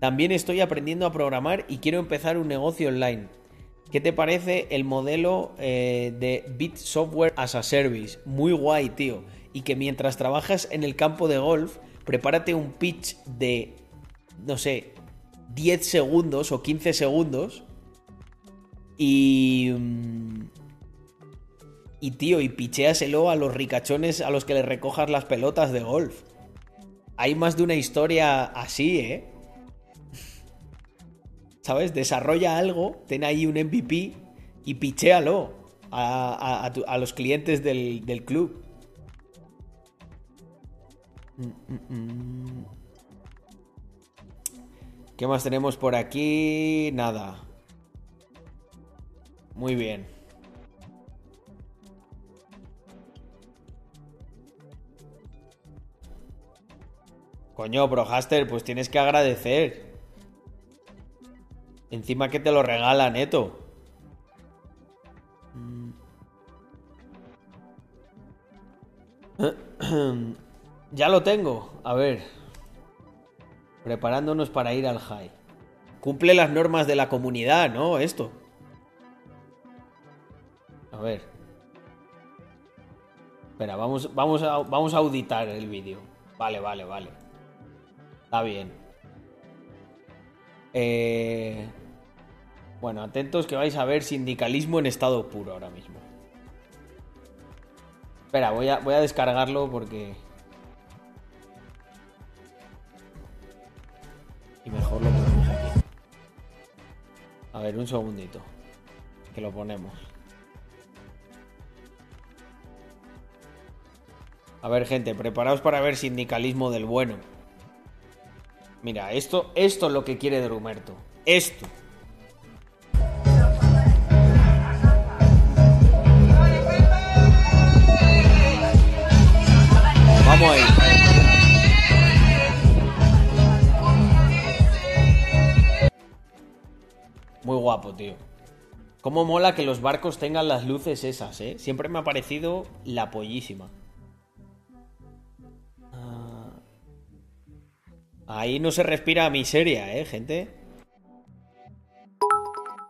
También estoy aprendiendo a programar y quiero empezar un negocio online. ¿Qué te parece el modelo eh, de Bit Software as a Service? Muy guay, tío. Y que mientras trabajas en el campo de golf, prepárate un pitch de, no sé, 10 segundos o 15 segundos. Y... mm, Y tío, y picheaselo a los ricachones a los que les recojas las pelotas de golf. Hay más de una historia así, ¿eh? ¿Sabes? Desarrolla algo, ten ahí un MVP y pichéalo a, los clientes del, del club. ¿Qué más tenemos por aquí? Nada. Muy bien. Coño, Brohaster, pues tienes que agradecer. Encima que te lo regala neto. Ya lo tengo. A ver. Preparándonos para ir al high. Cumple las normas de la comunidad, ¿no? Esto. A ver. Espera, vamos, vamos, a, vamos a auditar el vídeo. Vale, vale, vale. Está bien. Eh, Bueno, atentos que vais a ver sindicalismo en estado puro ahora mismo. Espera, voy a, voy a descargarlo porque... Y mejor lo ponemos aquí. A ver, un segundito. Que lo ponemos. A ver, gente, preparaos para ver sindicalismo del bueno. Mira, esto, esto es lo que quiere Drumerto. Esto. Vamos ahí. Muy guapo, tío. Cómo mola que los barcos tengan las luces esas, ¿eh? Siempre me ha parecido la pollísima. Ahí no se respira miseria, ¿eh, gente?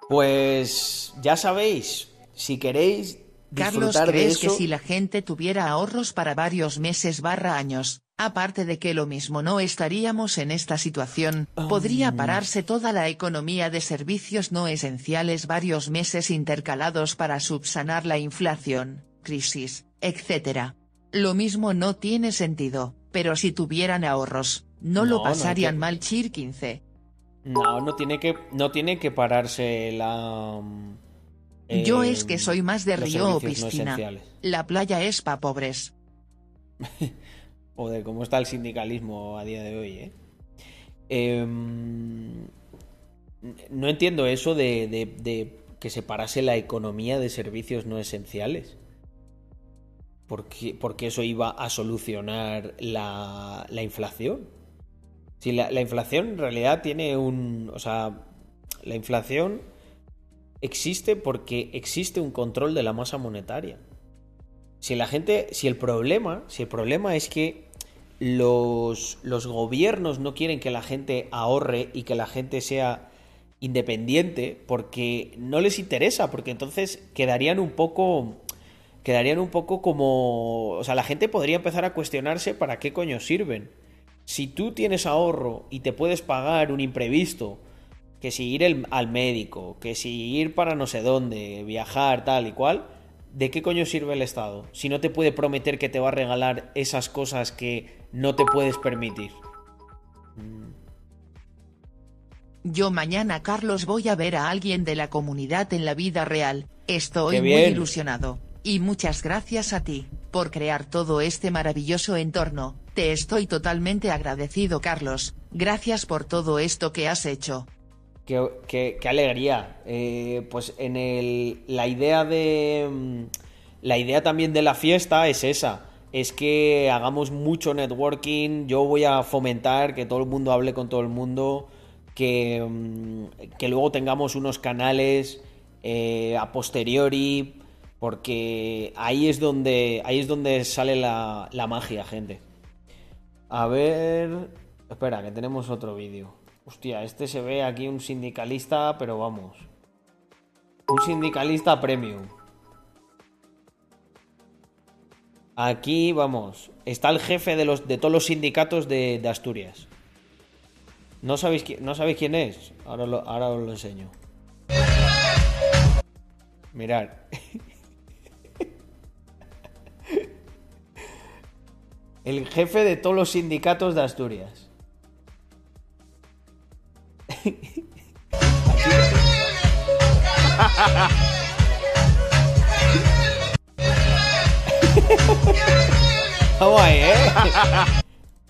Pues ya sabéis, si queréis Carlos, ¿crees que si la gente tuviera ahorros para varios meses barra años, aparte de que lo mismo no estaríamos en esta situación, podría pararse toda la economía de servicios no esenciales varios meses intercalados para subsanar la inflación, crisis, etc. Lo mismo no tiene sentido, pero si tuvieran ahorros, no, lo pasarían que- mal Chir 15. No, no tiene que, no tiene que pararse la... mm, Yo eh, es que soy más de río o no piscina. la playa es pa' pobres. O de cómo está el sindicalismo a día de hoy, ¿eh? Em, no entiendo eso de, de- de que se parase la economía de servicios no esenciales. Porque, porque eso iba a solucionar la, la inflación. Si la, la inflación en realidad tiene un. O sea, la inflación existe porque existe un control de la masa monetaria. Si la gente. Si el problema. Si el problema es que los, los gobiernos no quieren que la gente ahorre y que la gente sea independiente porque no les interesa, porque entonces quedarían un poco quedarían un poco como... O sea, la gente podría empezar a cuestionarse para qué coño sirven. Si tú tienes ahorro y te puedes pagar un imprevisto, que si ir el- al médico, que si ir para no sé dónde, viajar, tal y cual, ¿de qué coño sirve el Estado? Si no te puede prometer que te va a regalar esas cosas que no te puedes permitir. Yo mañana Carlos voy a ver a alguien de la comunidad en la vida real, estoy muy ilusionado. Y muchas gracias a ti, por crear todo este maravilloso entorno, te estoy totalmente agradecido Carlos, gracias por todo esto que has hecho. Qué, alegría. Eh, pues en el. La idea de. mm, La idea también de la fiesta es esa. Es que hagamos mucho networking. Yo voy a fomentar que todo el mundo hable con todo el mundo. Que, mm, luego tengamos unos canales eh, a posteriori. Porque ahí es donde. Ahí es donde sale la magia, gente. A ver. Espera, que tenemos otro vídeo. Hostia, este se ve aquí un sindicalista, pero vamos. Un sindicalista premium. Aquí, vamos. Está el jefe de, los, de todos los sindicatos de, Asturias. ¿No sabéis, ¿No sabéis quién es? Ahora, lo- ahora os lo enseño. Mirad. El jefe de todos los sindicatos de Asturias. Vamos ahí, ¿eh?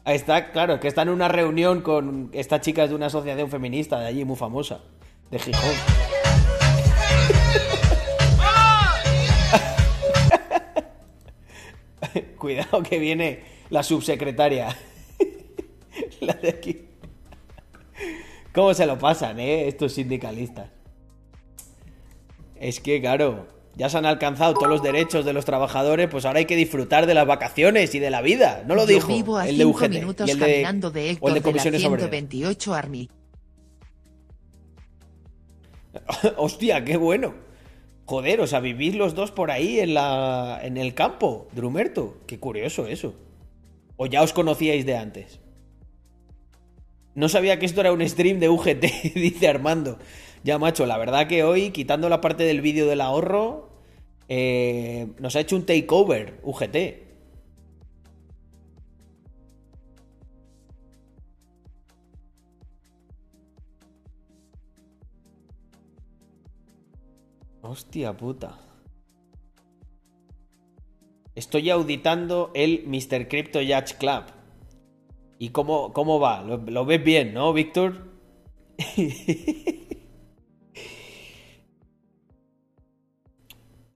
Ahí está, claro, que está en una reunión con estas chicas de una asociación feminista de allí muy famosa, de Gijón. Cuidado que viene la subsecretaria. la de aquí. ¿Cómo se lo pasan, eh? Estos sindicalistas. Es que, claro, ya se han alcanzado todos los derechos de los trabajadores, pues ahora hay que disfrutar de las vacaciones y de la vida. No lo Yo dijo vivo a el de UGT minutos y el de, caminando de o el de de la comisiones obreras. 128 Army. Hostia, qué bueno. Joder, o sea, vivís los dos por ahí en, la, en el campo, Drumerto. Qué curioso eso. ¿O ya os conocíais de antes? No sabía que esto era un stream de UGT, dice Armando. Ya, macho, la verdad que hoy, quitando la parte del vídeo del ahorro, eh, nos ha hecho un takeover UGT. Hostia puta. Estoy auditando el Mr. Crypto Yacht Club. ¿Y cómo, cómo va? ¿Lo, lo ves bien, no, Víctor?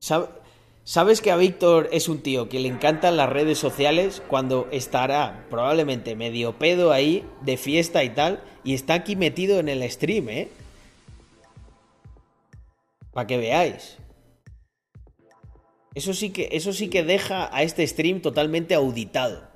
Sab- ¿Sabes que a Víctor es un tío que le encantan las redes sociales cuando estará probablemente medio pedo ahí, de fiesta y tal, y está aquí metido en el stream, ¿eh? Para que veáis. Eso sí que, eso sí que deja a este stream totalmente auditado.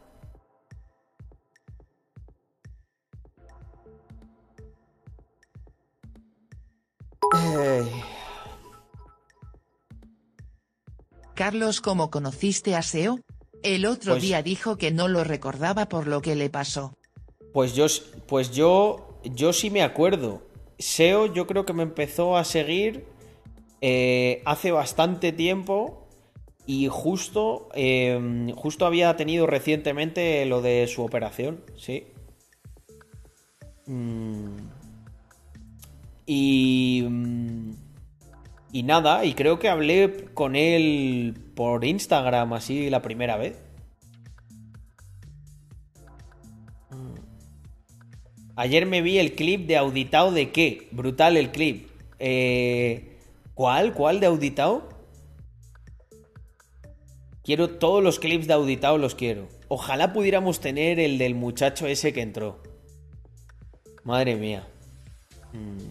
Carlos, ¿cómo conociste a Seo? El otro Pues- día dijo que no lo recordaba por lo que le pasó. Pues yo, pues yo, yo sí me acuerdo. SEO yo creo que me empezó a seguir eh, hace bastante tiempo y justo, eh, justo había tenido recientemente lo de su operación, sí. Mm. Y... mm, Y nada, y creo que hablé con él por Instagram así la primera vez. Ayer me vi el clip de Auditao de qué? Brutal el clip. Eh, ¿Cuál? ¿Cuál de Auditao? Quiero todos los clips de Auditao, los quiero. Ojalá pudiéramos tener el del muchacho ese que entró. Madre mía. Mm.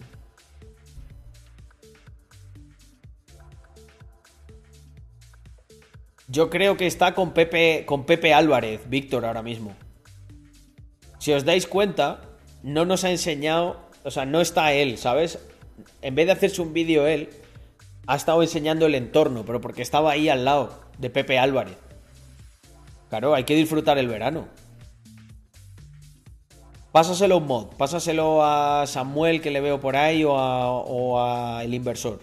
Yo creo que está con Pepe, con Pepe Álvarez, Víctor, ahora mismo. Si os dais cuenta, no nos ha enseñado, o sea, no está él, ¿sabes? En vez de hacerse un vídeo él, ha estado enseñando el entorno, pero porque estaba ahí al lado de Pepe Álvarez. Claro, hay que disfrutar el verano. Pásaselo a un mod, pásaselo a Samuel que le veo por ahí o a, o a el inversor.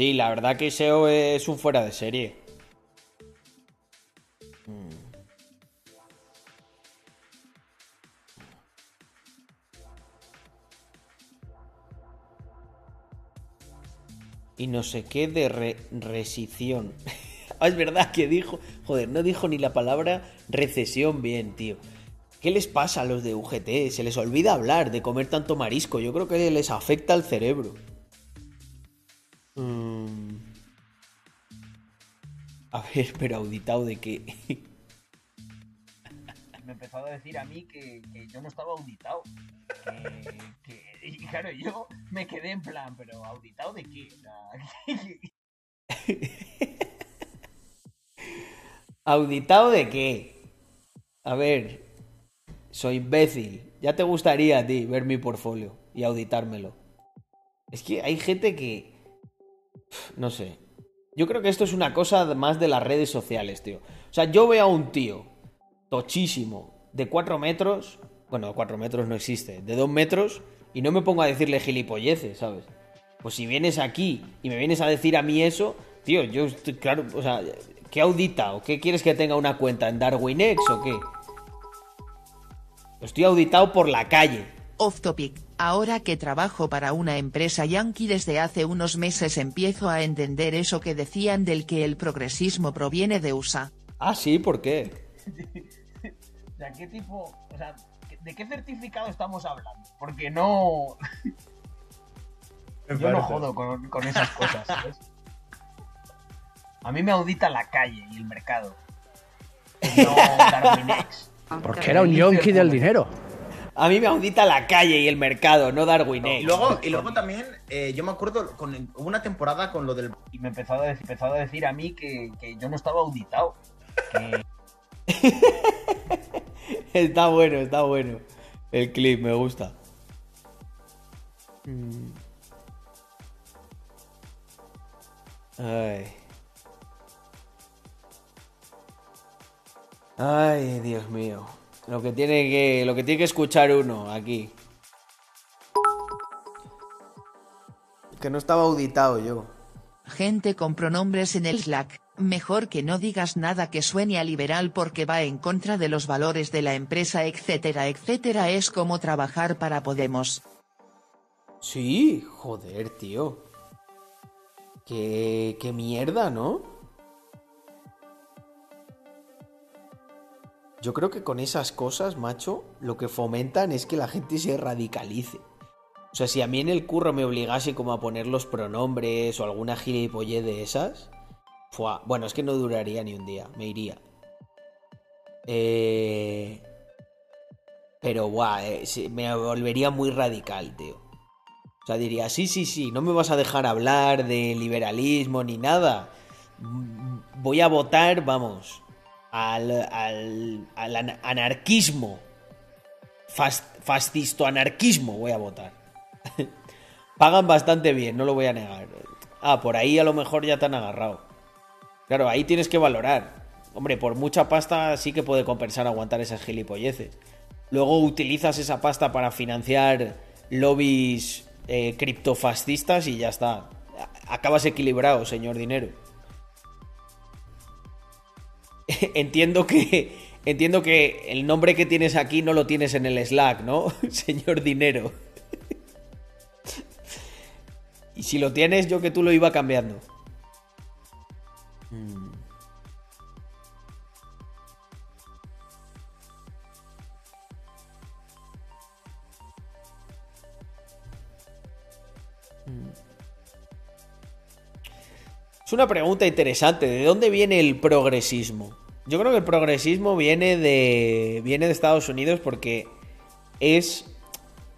Sí, la verdad que SEO es un fuera de serie. Y no sé qué de re-. Ah, es verdad que dijo. Joder, no dijo ni la palabra recesión bien, tío. ¿Qué les pasa a los de UGT? Se les olvida hablar de comer tanto marisco. Yo creo que les afecta al cerebro. A ver, pero auditado de qué. me empezó a decir a mí que, que yo no estaba auditado. Que, que- y claro, yo me quedé en plan, pero ¿auditado de qué? ¿Auditado de qué? A ver, soy imbécil. Ya te gustaría a ti ver mi portfolio y auditármelo. Es que hay gente que... No sé. Yo creo que esto es una cosa más de las redes sociales, tío. O sea, yo veo a un tío tochísimo de 4 metros. Bueno, 4 metros no existe. De 2 metros. Y no me pongo a decirle gilipolleces, ¿sabes? Pues si vienes aquí y me vienes a decir a mí eso, tío, yo claro, o sea, ¿qué audita? ¿O qué quieres que tenga una cuenta en DarwinX o qué? Estoy auditado por la calle. Off topic, ahora que trabajo para una empresa yankee desde hace unos meses empiezo a entender eso que decían del que el progresismo proviene de USA. Ah, sí, ¿por qué? o sea, ¿qué tipo, o sea, ¿de qué certificado estamos hablando? Porque no, yo no jodo con, con esas cosas, ¿sabes? A mí me audita la calle y el mercado. No Darwinex. Porque era un yonki del dinero. A mí me audita la calle y el mercado, no DarwinX. Y luego, y luego también, eh, yo me acuerdo, con, hubo una temporada con lo del... Y me empezó a, decir, empezó a decir a mí que, que yo no estaba auditado. Que, Está bueno, está bueno. El clip me gusta. Mm. Ay. Ay, Dios mío. Lo que tiene que, lo que tiene que escuchar uno aquí. Que no estaba auditado yo. Gente con pronombres en el Slack, mejor que no digas nada que suene a liberal porque va en contra de los valores de la empresa etcétera etcétera es como trabajar para Podemos. Sí, joder, tío. Qué, qué mierda, ¿no? Yo creo que con esas cosas, macho, lo que fomentan es que la gente se radicalice. O sea, si a mí en el curro me obligase como a poner los pronombres o alguna gilipollez de esas, bueno, es que no duraría ni un día, me iría. Eh... Pero, guau, eh, me volvería muy radical, tío. O sea, diría, sí, sí, sí, no me vas a dejar hablar de liberalismo ni nada. Mm, Voy a votar, vamos, al, al, al an- anarquismo. Fas- fascisto-anarquismo voy a votar. Pagan bastante bien, no lo voy a negar. Ah, por ahí a lo mejor ya te han agarrado. Claro, ahí tienes que valorar. Hombre, por mucha pasta sí que puede compensar aguantar esas gilipolleces. Luego utilizas esa pasta para financiar lobbies eh, criptofascistas y ya está. Acabas equilibrado, señor dinero. entiendo que entiendo que el nombre que tienes aquí no lo tienes en el Slack, ¿no? señor dinero. y si lo tienes, yo que tú lo iba cambiando. Mm. Es una pregunta interesante. ¿De dónde viene el progresismo? Yo creo que el progresismo viene de. viene de Estados Unidos porque es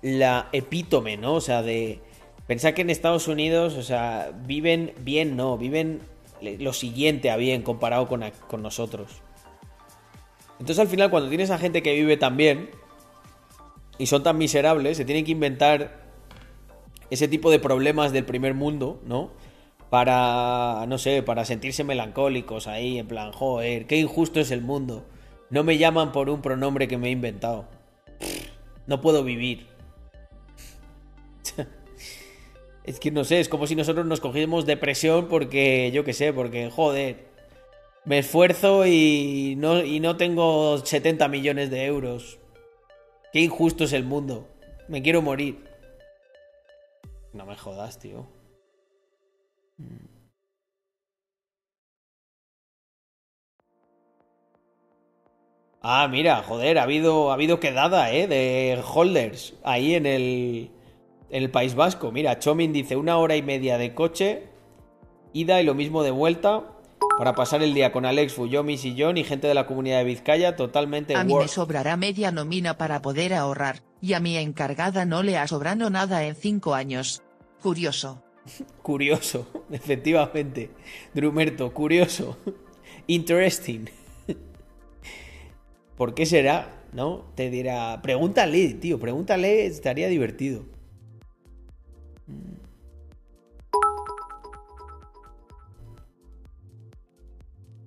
la epítome, ¿no? O sea, de Pensad que en Estados Unidos, o sea, viven bien, no, viven lo siguiente a bien comparado con, con nosotros. Entonces al final cuando tienes a gente que vive tan bien y son tan miserables, se tienen que inventar ese tipo de problemas del primer mundo, ¿no? Para, no sé, para sentirse melancólicos ahí, en plan, joder, qué injusto es el mundo. No me llaman por un pronombre que me he inventado. No puedo vivir. Es que no sé, es como si nosotros nos cogiésemos depresión porque, yo qué sé, porque, joder, me esfuerzo y no, y no tengo 70 millones de euros. Qué injusto es el mundo. Me quiero morir. No me jodas, tío. Ah, mira, joder, ha habido, ha habido quedada, ¿eh? De holders ahí en el, en el País Vasco. Mira, Chomin dice una hora y media de coche, ida y lo mismo de vuelta, para pasar el día con Alex, Fuyomi, Sillón y gente de la comunidad de Vizcaya totalmente A mí me sobrará media nómina para poder ahorrar, y a mi encargada no le ha sobrado nada en cinco años. Curioso. Curioso, efectivamente. Drumerto, curioso. Interesting. ¿Por qué será? ¿No? Te dirá. Pregúntale, tío, pregúntale, estaría divertido.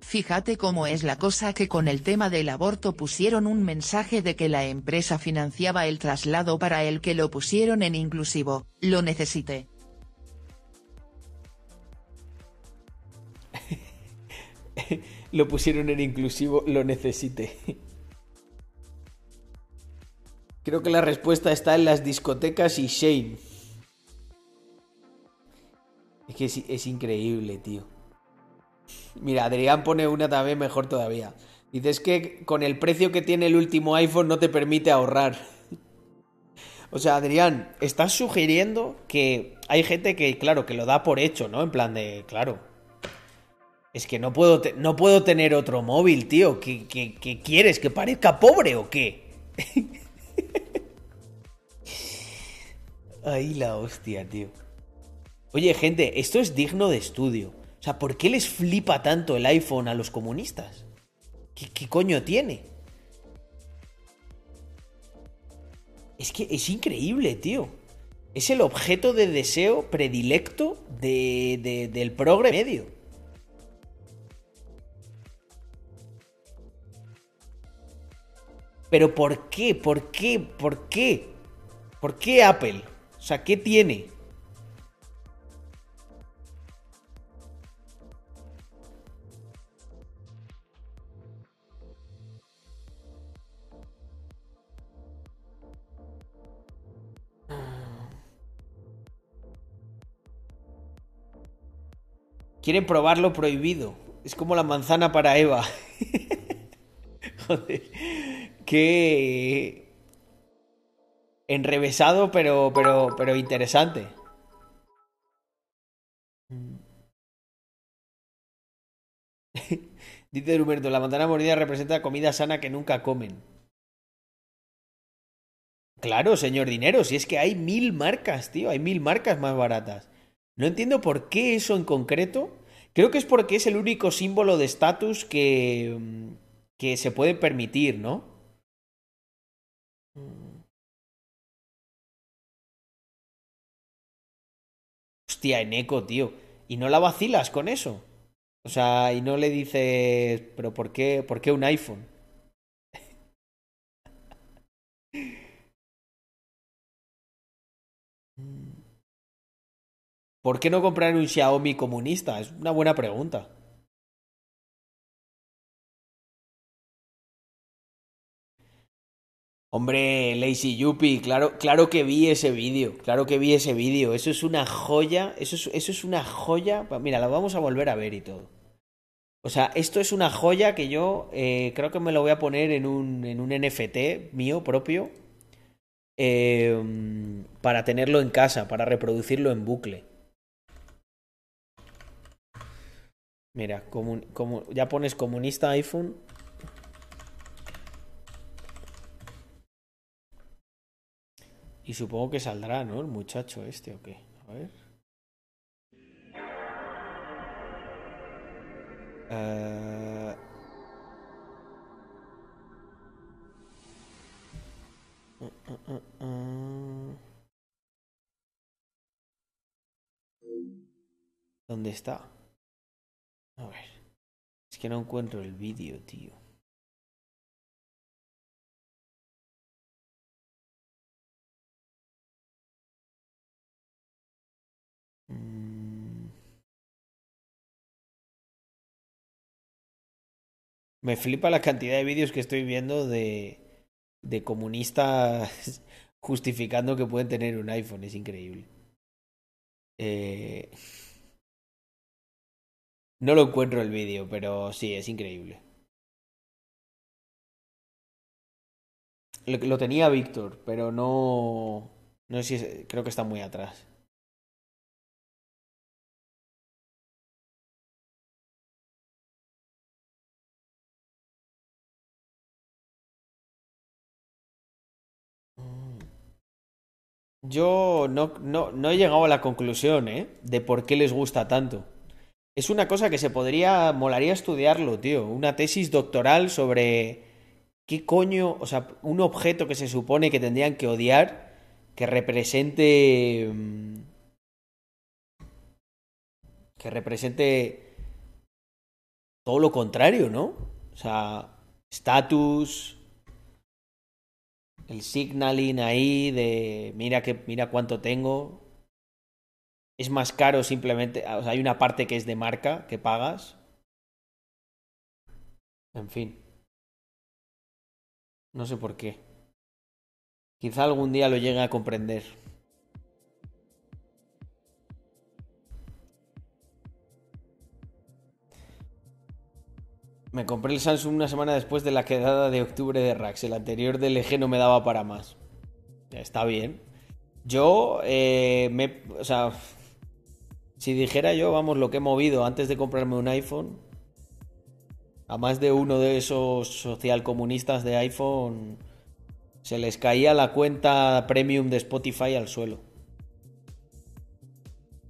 Fíjate cómo es la cosa que con el tema del aborto pusieron un mensaje de que la empresa financiaba el traslado para el que lo pusieron en inclusivo, lo necesite. Lo pusieron en inclusivo, lo necesite. Creo que la respuesta está en las discotecas y Shane. Es que es, es increíble, tío. Mira, Adrián pone una también mejor todavía. Dice, es que con el precio que tiene el último iPhone no te permite ahorrar. O sea, Adrián, estás sugiriendo que hay gente que, claro, que lo da por hecho, ¿no? En plan de, claro. Es que no puedo, no puedo tener otro móvil, tío. ¿Qué, quieres? ¿Que parezca pobre o qué? Ahí la hostia, tío. Oye, gente, esto es digno de estudio. O sea, ¿por qué les flipa tanto el iPhone a los comunistas? ¿Qué, qué coño tiene? Es que es increíble, tío. Es el objeto de deseo predilecto de- del progre medio. Pero ¿por qué? ¿Por qué? ¿Por qué? ¿Por qué Apple? O sea, ¿qué tiene? Quieren probar lo prohibido. Es como la manzana para Eva. Joder. Qué enrevesado, pero, pero, pero interesante. Dice Humberto, la manzana mordida representa comida sana que nunca comen. Claro, señor dinero, si es que hay mil marcas, tío, hay mil marcas más baratas. No entiendo por qué eso en concreto. Creo que es porque es el único símbolo de estatus que, mm, que se puede permitir, ¿no? Hostia, Eneco, tío. ¿Y no la vacilas con eso? O sea, y no le dices, pero ¿por qué, por qué un iPhone? ¿Por qué no comprar un Xiaomi comunista? Es una buena pregunta. Hombre, Lazy Yuppie, claro, claro que vi ese vídeo, claro que vi ese vídeo. Eso es una joya, eso es, eso es una joya. Mira, la vamos a volver a ver y todo. O sea, esto es una joya que yo eh, creo que me lo voy a poner en un, en un NFT mío propio eh, para tenerlo en casa, para reproducirlo en bucle. Mira, comun- comu- ya pones comunista iPhone. Y supongo que saldrá, ¿no? El muchacho este o qué. A ver. uh, uh, uh. ¿Dónde está? A ver. Es que no encuentro el vídeo, tío. Me flipa la cantidad de vídeos que estoy viendo de, de comunistas justificando que pueden tener un iPhone. Es increíble. Eh, No lo encuentro el vídeo, pero sí, es increíble. Lo, lo tenía Víctor, pero no... No sé si es- creo que está muy atrás. Yo no, no, no he llegado a la conclusión, ¿eh? De por qué les gusta tanto. Es una cosa que se podría, molaría estudiarlo, tío. Una tesis doctoral sobre qué coño, o sea, un objeto que se supone que tendrían que odiar, que represente, mm, que represente todo lo contrario, ¿no? O sea, estatus, el signaling ahí de mira que mira cuánto tengo. Es más caro simplemente, o hay una parte que es de marca que pagas. En fin. No sé por qué. Quizá algún día lo llegue a comprender. Me compré el Samsung una semana después de la quedada de octubre de Rax. El anterior del eje no me daba para más. Está bien. Yo, eh, o sea, si dijera yo, vamos, lo que he movido antes de comprarme un iPhone, a más de uno de esos socialcomunistas de iPhone, se les caía la cuenta premium de Spotify al suelo.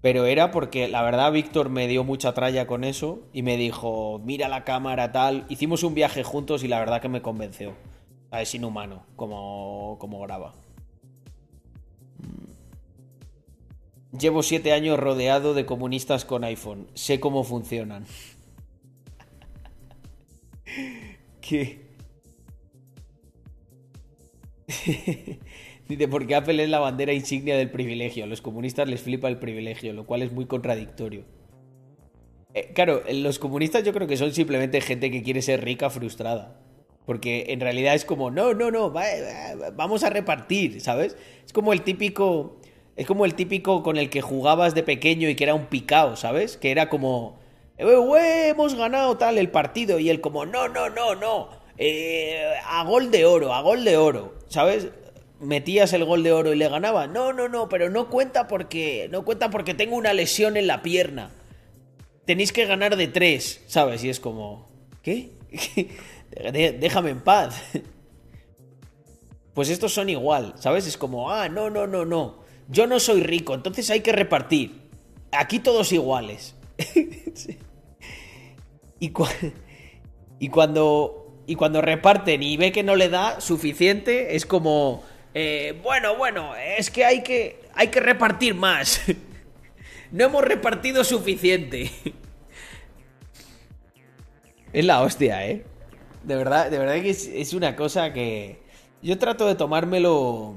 Pero era porque la verdad Víctor me dio mucha tralla con eso y me dijo, mira la cámara tal. Hicimos un viaje juntos y la verdad que me convenció. Es inhumano como, como graba. Mm. Llevo siete años rodeado de comunistas con iPhone. Sé cómo funcionan. ¿Qué? Dice, porque Apple es la bandera insignia del privilegio. A los comunistas les flipa el privilegio, lo cual es muy contradictorio. Eh, claro, los comunistas yo creo que son simplemente gente que quiere ser rica frustrada. Porque en realidad es como, no, no, no, va- va- vamos a repartir, ¿sabes? Es como el típico. Es como el típico con el que jugabas de pequeño y que era un picao, ¿sabes? Que era como. "Eh, hemos ganado tal el partido. Y él como, no, no, no, no. eh, a gol de oro, a gol de oro, ¿sabes? Metías el gol de oro y le ganaba. No, no, no, pero no cuenta porque. No cuenta porque tengo una lesión en la pierna tenéis que ganar de tres, ¿sabes? Y es como, ¿qué? Déjame en paz. Pues estos son igual, ¿sabes? Es como, ah, no, no, no, no. Yo no soy rico, entonces hay que repartir. Aquí todos iguales. Y, cua- y cuando y cuando reparten y ve que no le da suficiente, es como, eh, bueno, bueno, es que hay que hay que repartir más. no hemos repartido suficiente. Es la hostia, ¿eh? De verdad, de verdad que es, una cosa que... Yo trato de tomármelo...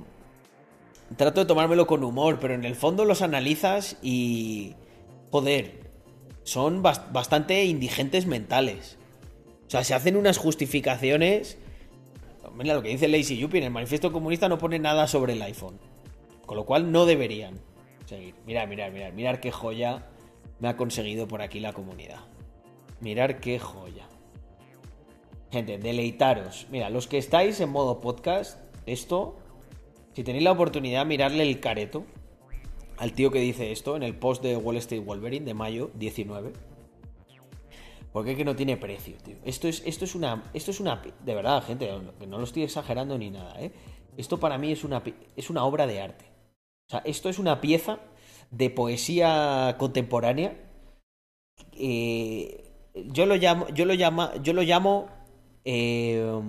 Trato de tomármelo con humor, pero en el fondo los analizas y... Joder, son bas- bastante indigentes mentales. O sea, se hacen unas justificaciones... Mira lo que dice Lazy Yuppie, en el manifiesto comunista no pone nada sobre el iPhone. Con lo cual no deberían seguir. Mirad, mirad, mirad, mirad qué joya me ha conseguido por aquí la comunidad. Mirar qué joya. Gente, deleitaros. Mira, los que estáis en modo podcast, esto, si tenéis la oportunidad, mirarle el careto al tío que dice esto en el post de Wall Street Wolverine de mayo 19. Porque es que no tiene precio, tío. Esto es, esto es una. Esto es una. De verdad, gente, no lo estoy exagerando ni nada, ¿eh? Esto para mí es una, es una obra de arte. O sea, esto es una pieza de poesía contemporánea. Eh, yo lo llamo, yo lo llamo, yo lo llamo eh,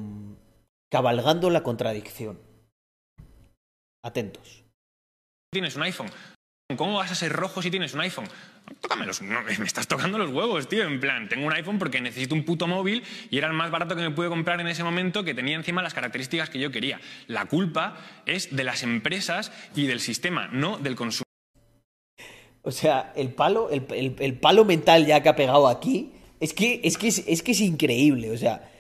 cabalgando la contradicción. Atentos. tienes un iPhone. ¿Cómo vas a ser rojo si tienes un iPhone? Tócame los- no, me estás tocando los huevos, tío. En plan, tengo un iPhone porque necesito un puto móvil y era el más barato que me pude comprar en ese momento que tenía encima las características que yo quería. La culpa es de las empresas y del sistema, no del consumidor. O sea, el palo, el, el- el palo mental ya que ha pegado aquí, es que, es que es, que es increíble. O sea,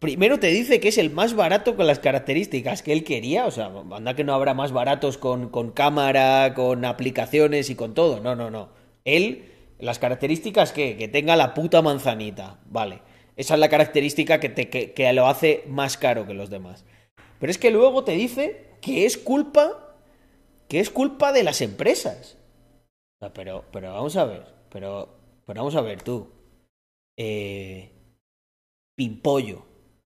primero te dice que es el más barato con las características que él quería. O sea, anda que no habrá más baratos con cámara, con aplicaciones y con todo. No, no, no. Él, las características que, que tenga la puta manzanita. Vale. Esa es la característica que, te, que, que lo hace más caro que los demás. Pero es que luego te dice que es culpa, que es culpa de las empresas. Pero, pero vamos a ver, pero, pero vamos a ver tú. Eh, pimpollo.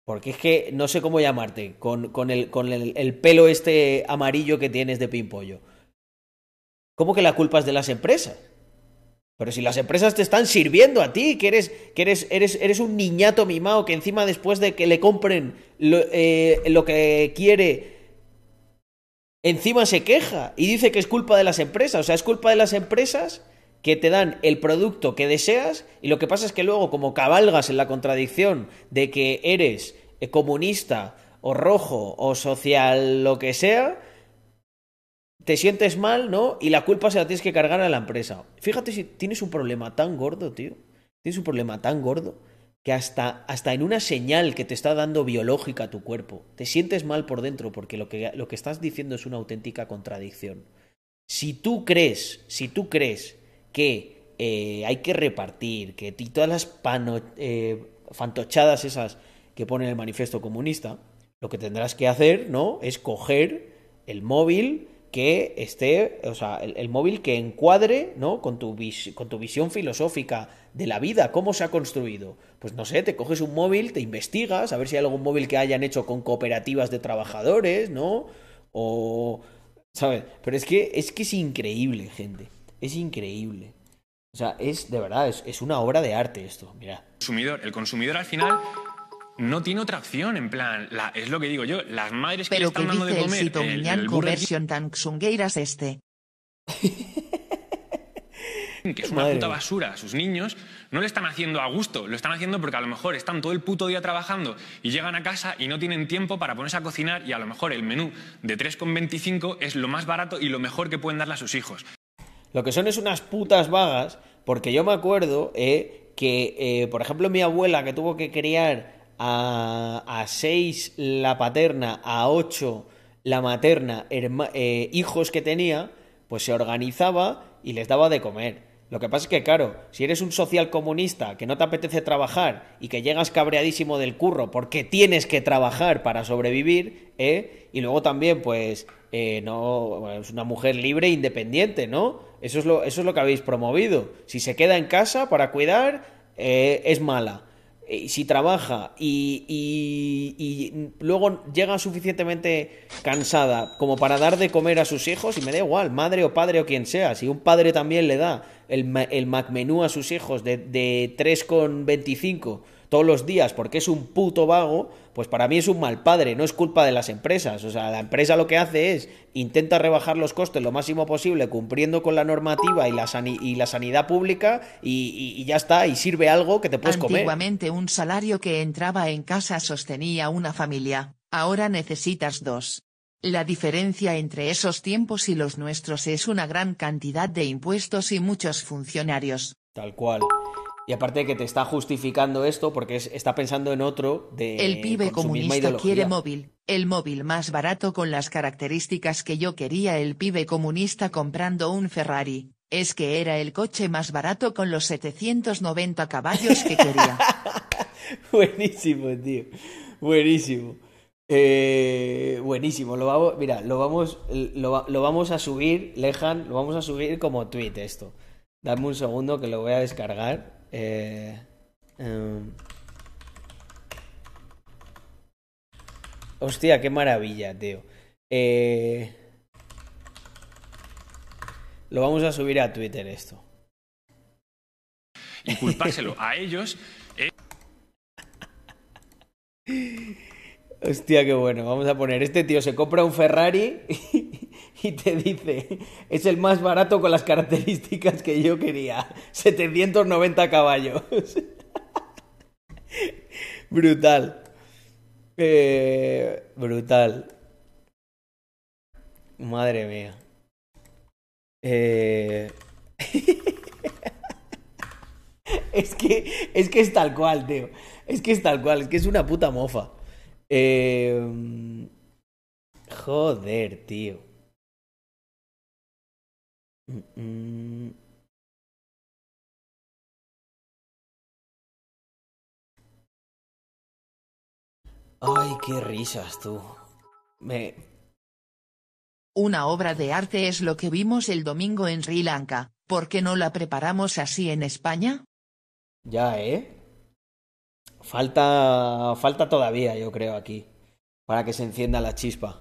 Porque es que no sé cómo llamarte, con, con, el, con el, el pelo este amarillo que tienes de pimpollo. ¿Cómo que la culpa es de las empresas? Pero si las empresas te están sirviendo a ti, que eres, que eres, eres, eres un niñato mimado que encima después de que le compren lo, eh, lo que quiere, encima se queja y dice que es culpa de las empresas. O sea, es culpa de las empresas que te dan el producto que deseas y lo que pasa es que luego como cabalgas en la contradicción de que eres eh, comunista o rojo o social lo que sea, te sientes mal, ¿no? Y la culpa se la tienes que cargar a la empresa. Fíjate si tienes un problema tan gordo, tío. Tienes un problema tan gordo que hasta, hasta en una señal que te está dando biológica tu cuerpo, te sientes mal por dentro porque lo que, lo que estás diciendo es una auténtica contradicción. Si tú crees, si tú crees que eh, hay que repartir, que todas las pano- eh, fantochadas esas que pone el manifiesto comunista, lo que tendrás que hacer, ¿no? Es coger el móvil que esté, o sea, el, móvil que encuadre, ¿no? Con tu, con tu visión filosófica de la vida, cómo se ha construido. Pues no sé, te coges un móvil, te investigas, a ver si hay algún móvil que hayan hecho con cooperativas de trabajadores, ¿no? O, ¿sabes? Pero es que es que es increíble, gente. Es increíble. O sea, es de verdad, es, es una obra de arte esto. Mira. consumidor. El consumidor al final no tiene otra opción, en plan, la- es lo que digo yo, las madres que le Pero que están dando de dice el comer el- tan xungueiras este. Que es una Madre puta basura a sus niños, no le están haciendo a gusto, lo están haciendo porque a lo mejor están todo el puto día trabajando y llegan a casa y no tienen tiempo para ponerse a cocinar y a lo mejor el menú de 3,25 es lo más barato y lo mejor que pueden darle a sus hijos. Lo que son es unas putas vagas, porque yo me acuerdo eh, que, eh, por ejemplo, mi abuela que tuvo que criar a, seis la paterna, a ocho la materna, herma- eh, hijos que tenía, pues se organizaba y les daba de comer. Lo que pasa es que, claro, si eres un social comunista que no te apetece trabajar y que llegas cabreadísimo del curro porque tienes que trabajar para sobrevivir, ¿eh? Y luego también, pues, eh, no, es una mujer libre e independiente, ¿no? Eso es lo, eso es lo que habéis promovido. Si se queda en casa para cuidar, eh, es mala. Y si trabaja y, luego llega suficientemente cansada como para dar de comer a sus hijos, y me da igual, madre o padre o quien sea, si un padre también le da el, el McMenú a sus hijos de, de 3,25 todos los días porque es un puto vago, pues para mí es un mal padre, no es culpa de las empresas. O sea, la empresa lo que hace es intenta rebajar los costes lo máximo posible cumpliendo con la normativa y la, sani- y la sanidad pública y, y- y ya está, y sirve algo que te puedes comer. Antiguamente un salario que entraba en casa sostenía una familia, ahora necesitas dos. La diferencia entre esos tiempos y los nuestros es una gran cantidad de impuestos y muchos funcionarios. Tal cual. Y aparte de que te está justificando esto porque es- está pensando en otro de El pibe comunista quiere móvil, el móvil más barato con las características que yo quería el pibe comunista comprando un Ferrari, es que era el coche más barato con los 790 caballos que quería. Buenísimo, tío. Buenísimo. Eh, buenísimo. Lo vamos, mira, lo vamos, lo, lo vamos a subir, Lejan, lo vamos a subir como tweet esto. Dame un segundo que lo voy a descargar. Eh, em. Hostia, qué maravilla, tío. Eh, Lo vamos a subir a Twitter esto. Y culpárselo a ellos Hostia, qué bueno. Vamos a poner, este tío se compra un Ferrari y te dice, es el más barato con las características que yo quería. 790 caballos. brutal. Eh, brutal. Madre mía. Eh... es que es que es tal cual, tío. Es que es tal cual, es que es una puta mofa. Eh... Joder, tío. Mm, mm. Ay, qué risas, tú. Me... Una obra de arte es lo que vimos el domingo en Sri Lanka, ¿por qué no la preparamos así en España? Ya, ¿eh? Falta, falta todavía, yo creo, aquí, para que se encienda la chispa.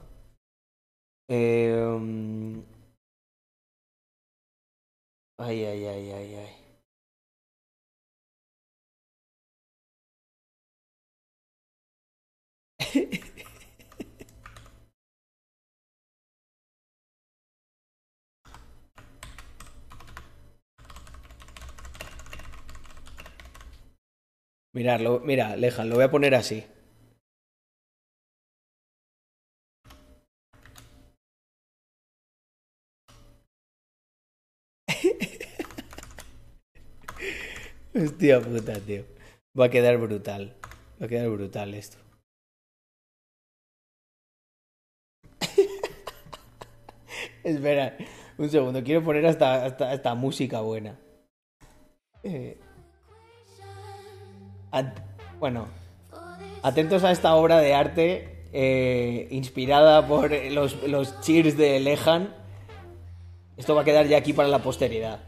Eh... Ay, ay, ay, ay, ay. Mirarlo, mira, Lejan, lo voy a poner así. Hostia puta, tío. Va a quedar brutal. Va a quedar brutal esto. Espera, un segundo. Quiero poner hasta, hasta, hasta música buena. Eh, bueno, atentos a esta obra de arte eh, inspirada por los, los cheers de Lejan. Esto va a quedar ya aquí para la posteridad.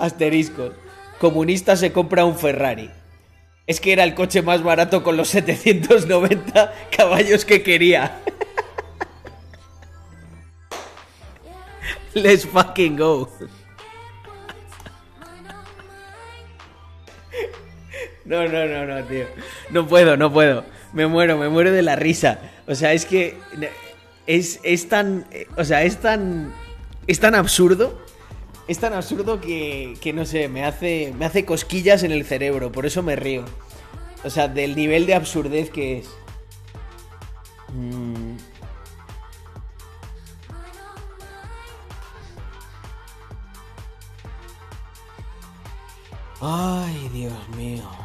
Asterisco. Comunista se compra un Ferrari. Es que era el coche más barato con los 790 caballos que quería. Let's fucking go. No, no, no, no, tío. No puedo, no puedo. Me muero, me muero de la risa. O sea, es que es, es tan, o sea, es tan, es tan absurdo es tan absurdo que, que no sé, me hace, me hace cosquillas en el cerebro, por eso me río. O sea, del nivel de absurdez que es. Mm. Ay, Dios mío.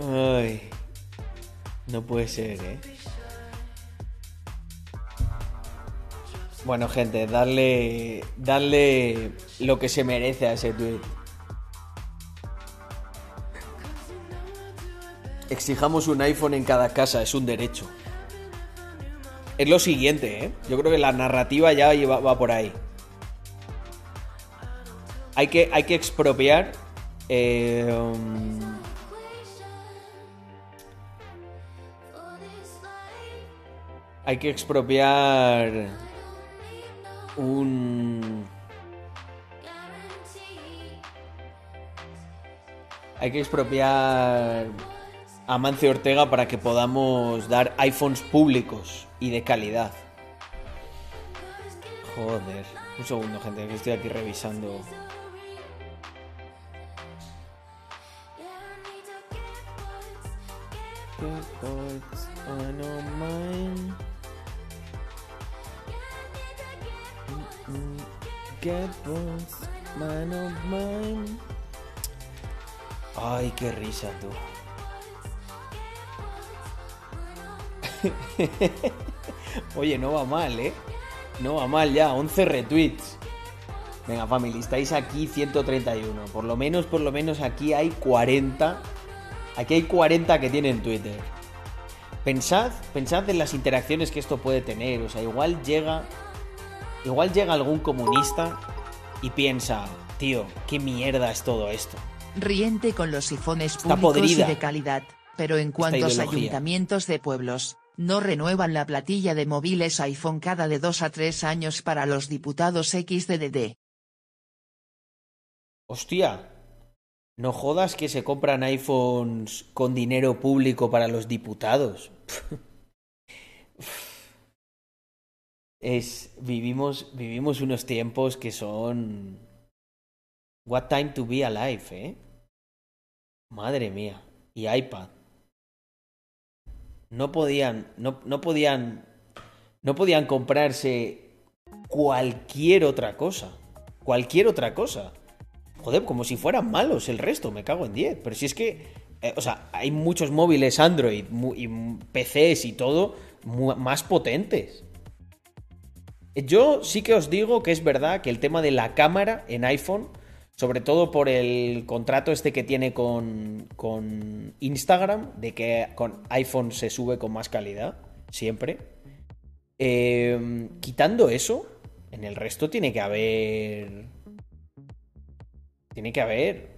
Ay. No puede ser, ¿eh? Bueno, gente, darle, darle lo que se merece a ese tweet. Exijamos un iPhone en cada casa, es un derecho. Es lo siguiente, ¿eh? Yo creo que la narrativa ya va, por ahí. Hay que, hay que expropiar. eh, hay que expropiar un... Hay que expropiar a Mancio Ortega para que podamos dar iPhones públicos y de calidad. Joder. Un segundo, gente, que estoy aquí revisando. Ay, qué risa tú. Oye, no va mal, ¿eh? No va mal ya, 11 retweets. Venga, family, estáis aquí 131. Por lo menos, por lo menos aquí hay 40. Aquí hay 40 que tienen Twitter. Pensad, pensad en las interacciones que esto puede tener. O sea, igual llega. Igual llega algún comunista y piensa. Tío, qué mierda es todo esto. Riente con los sifones Está públicos podrida. y de calidad, pero en cuantos ayuntamientos de pueblos, no renuevan la platilla de móviles iPhone cada de 2 a 3 años para los diputados XDDD. Hostia. No jodas que se compran iPhones con dinero público para los diputados. Es. Vivimos. Vivimos unos tiempos que son. What time to be alive, eh. Madre mía. Y iPad. No podían. No, no podían. No podían comprarse cualquier otra cosa. Cualquier otra cosa. Joder, como si fueran malos el resto, me cago en 10. Pero si es que, eh, o sea, hay muchos móviles Android y PCs y todo más potentes. Yo sí que os digo que es verdad que el tema de la cámara en iPhone, sobre todo por el contrato este que tiene con, con Instagram, de que con iPhone se sube con más calidad, siempre. Eh, quitando eso, en el resto tiene que haber tiene que haber.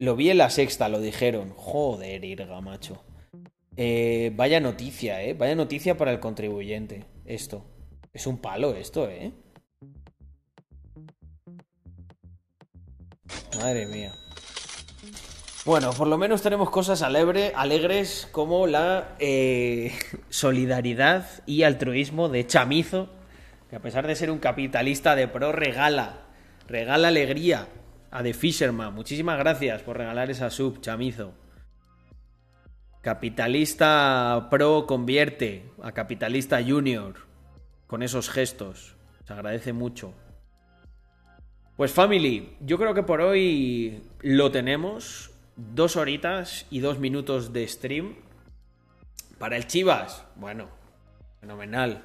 Lo vi en la sexta, lo dijeron. Joder, Irga, macho. Eh, vaya noticia, ¿eh? Vaya noticia para el contribuyente. Esto. Es un palo esto, ¿eh? Madre mía. Bueno, por lo menos tenemos cosas alegre- alegres como la eh, solidaridad y altruismo de Chamizo, que a pesar de ser un capitalista de pro, regala, regala alegría a The Fisherman. Muchísimas gracias por regalar esa sub, Chamizo. Capitalista pro convierte a capitalista junior con esos gestos. Se agradece mucho. Pues family, yo creo que por hoy lo tenemos. Dos horitas y dos minutos de stream. Para el Chivas, bueno, fenomenal.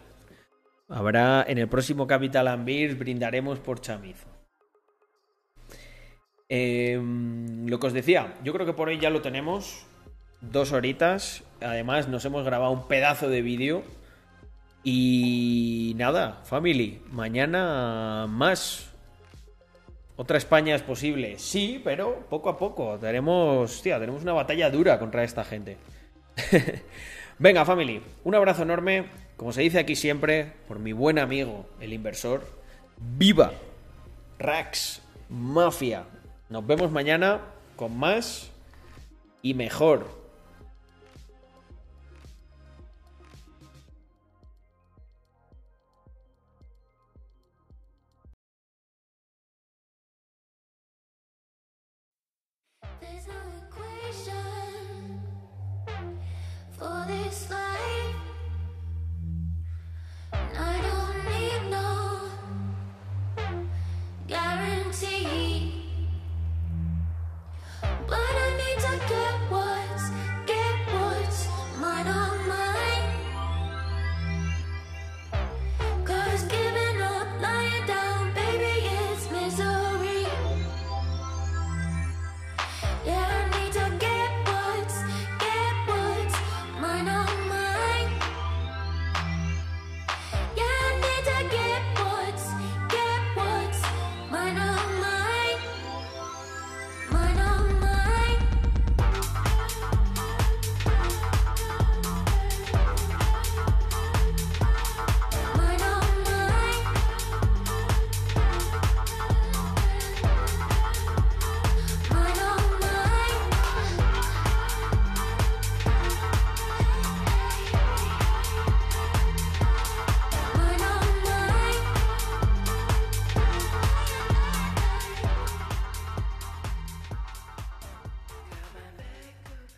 Habrá en el próximo Capital Beers brindaremos por Chamizo. Eh, lo que os decía, yo creo que por hoy ya lo tenemos. Dos horitas. Además, nos hemos grabado un pedazo de vídeo. Y nada, family, mañana más. ¿Otra España es posible? Sí, pero poco a poco. Tenemos, tía, tenemos una batalla dura contra esta gente. Venga, family, un abrazo enorme. Como se dice aquí siempre, por mi buen amigo, el inversor. ¡Viva! Rax, Mafia. Nos vemos mañana con más y mejor.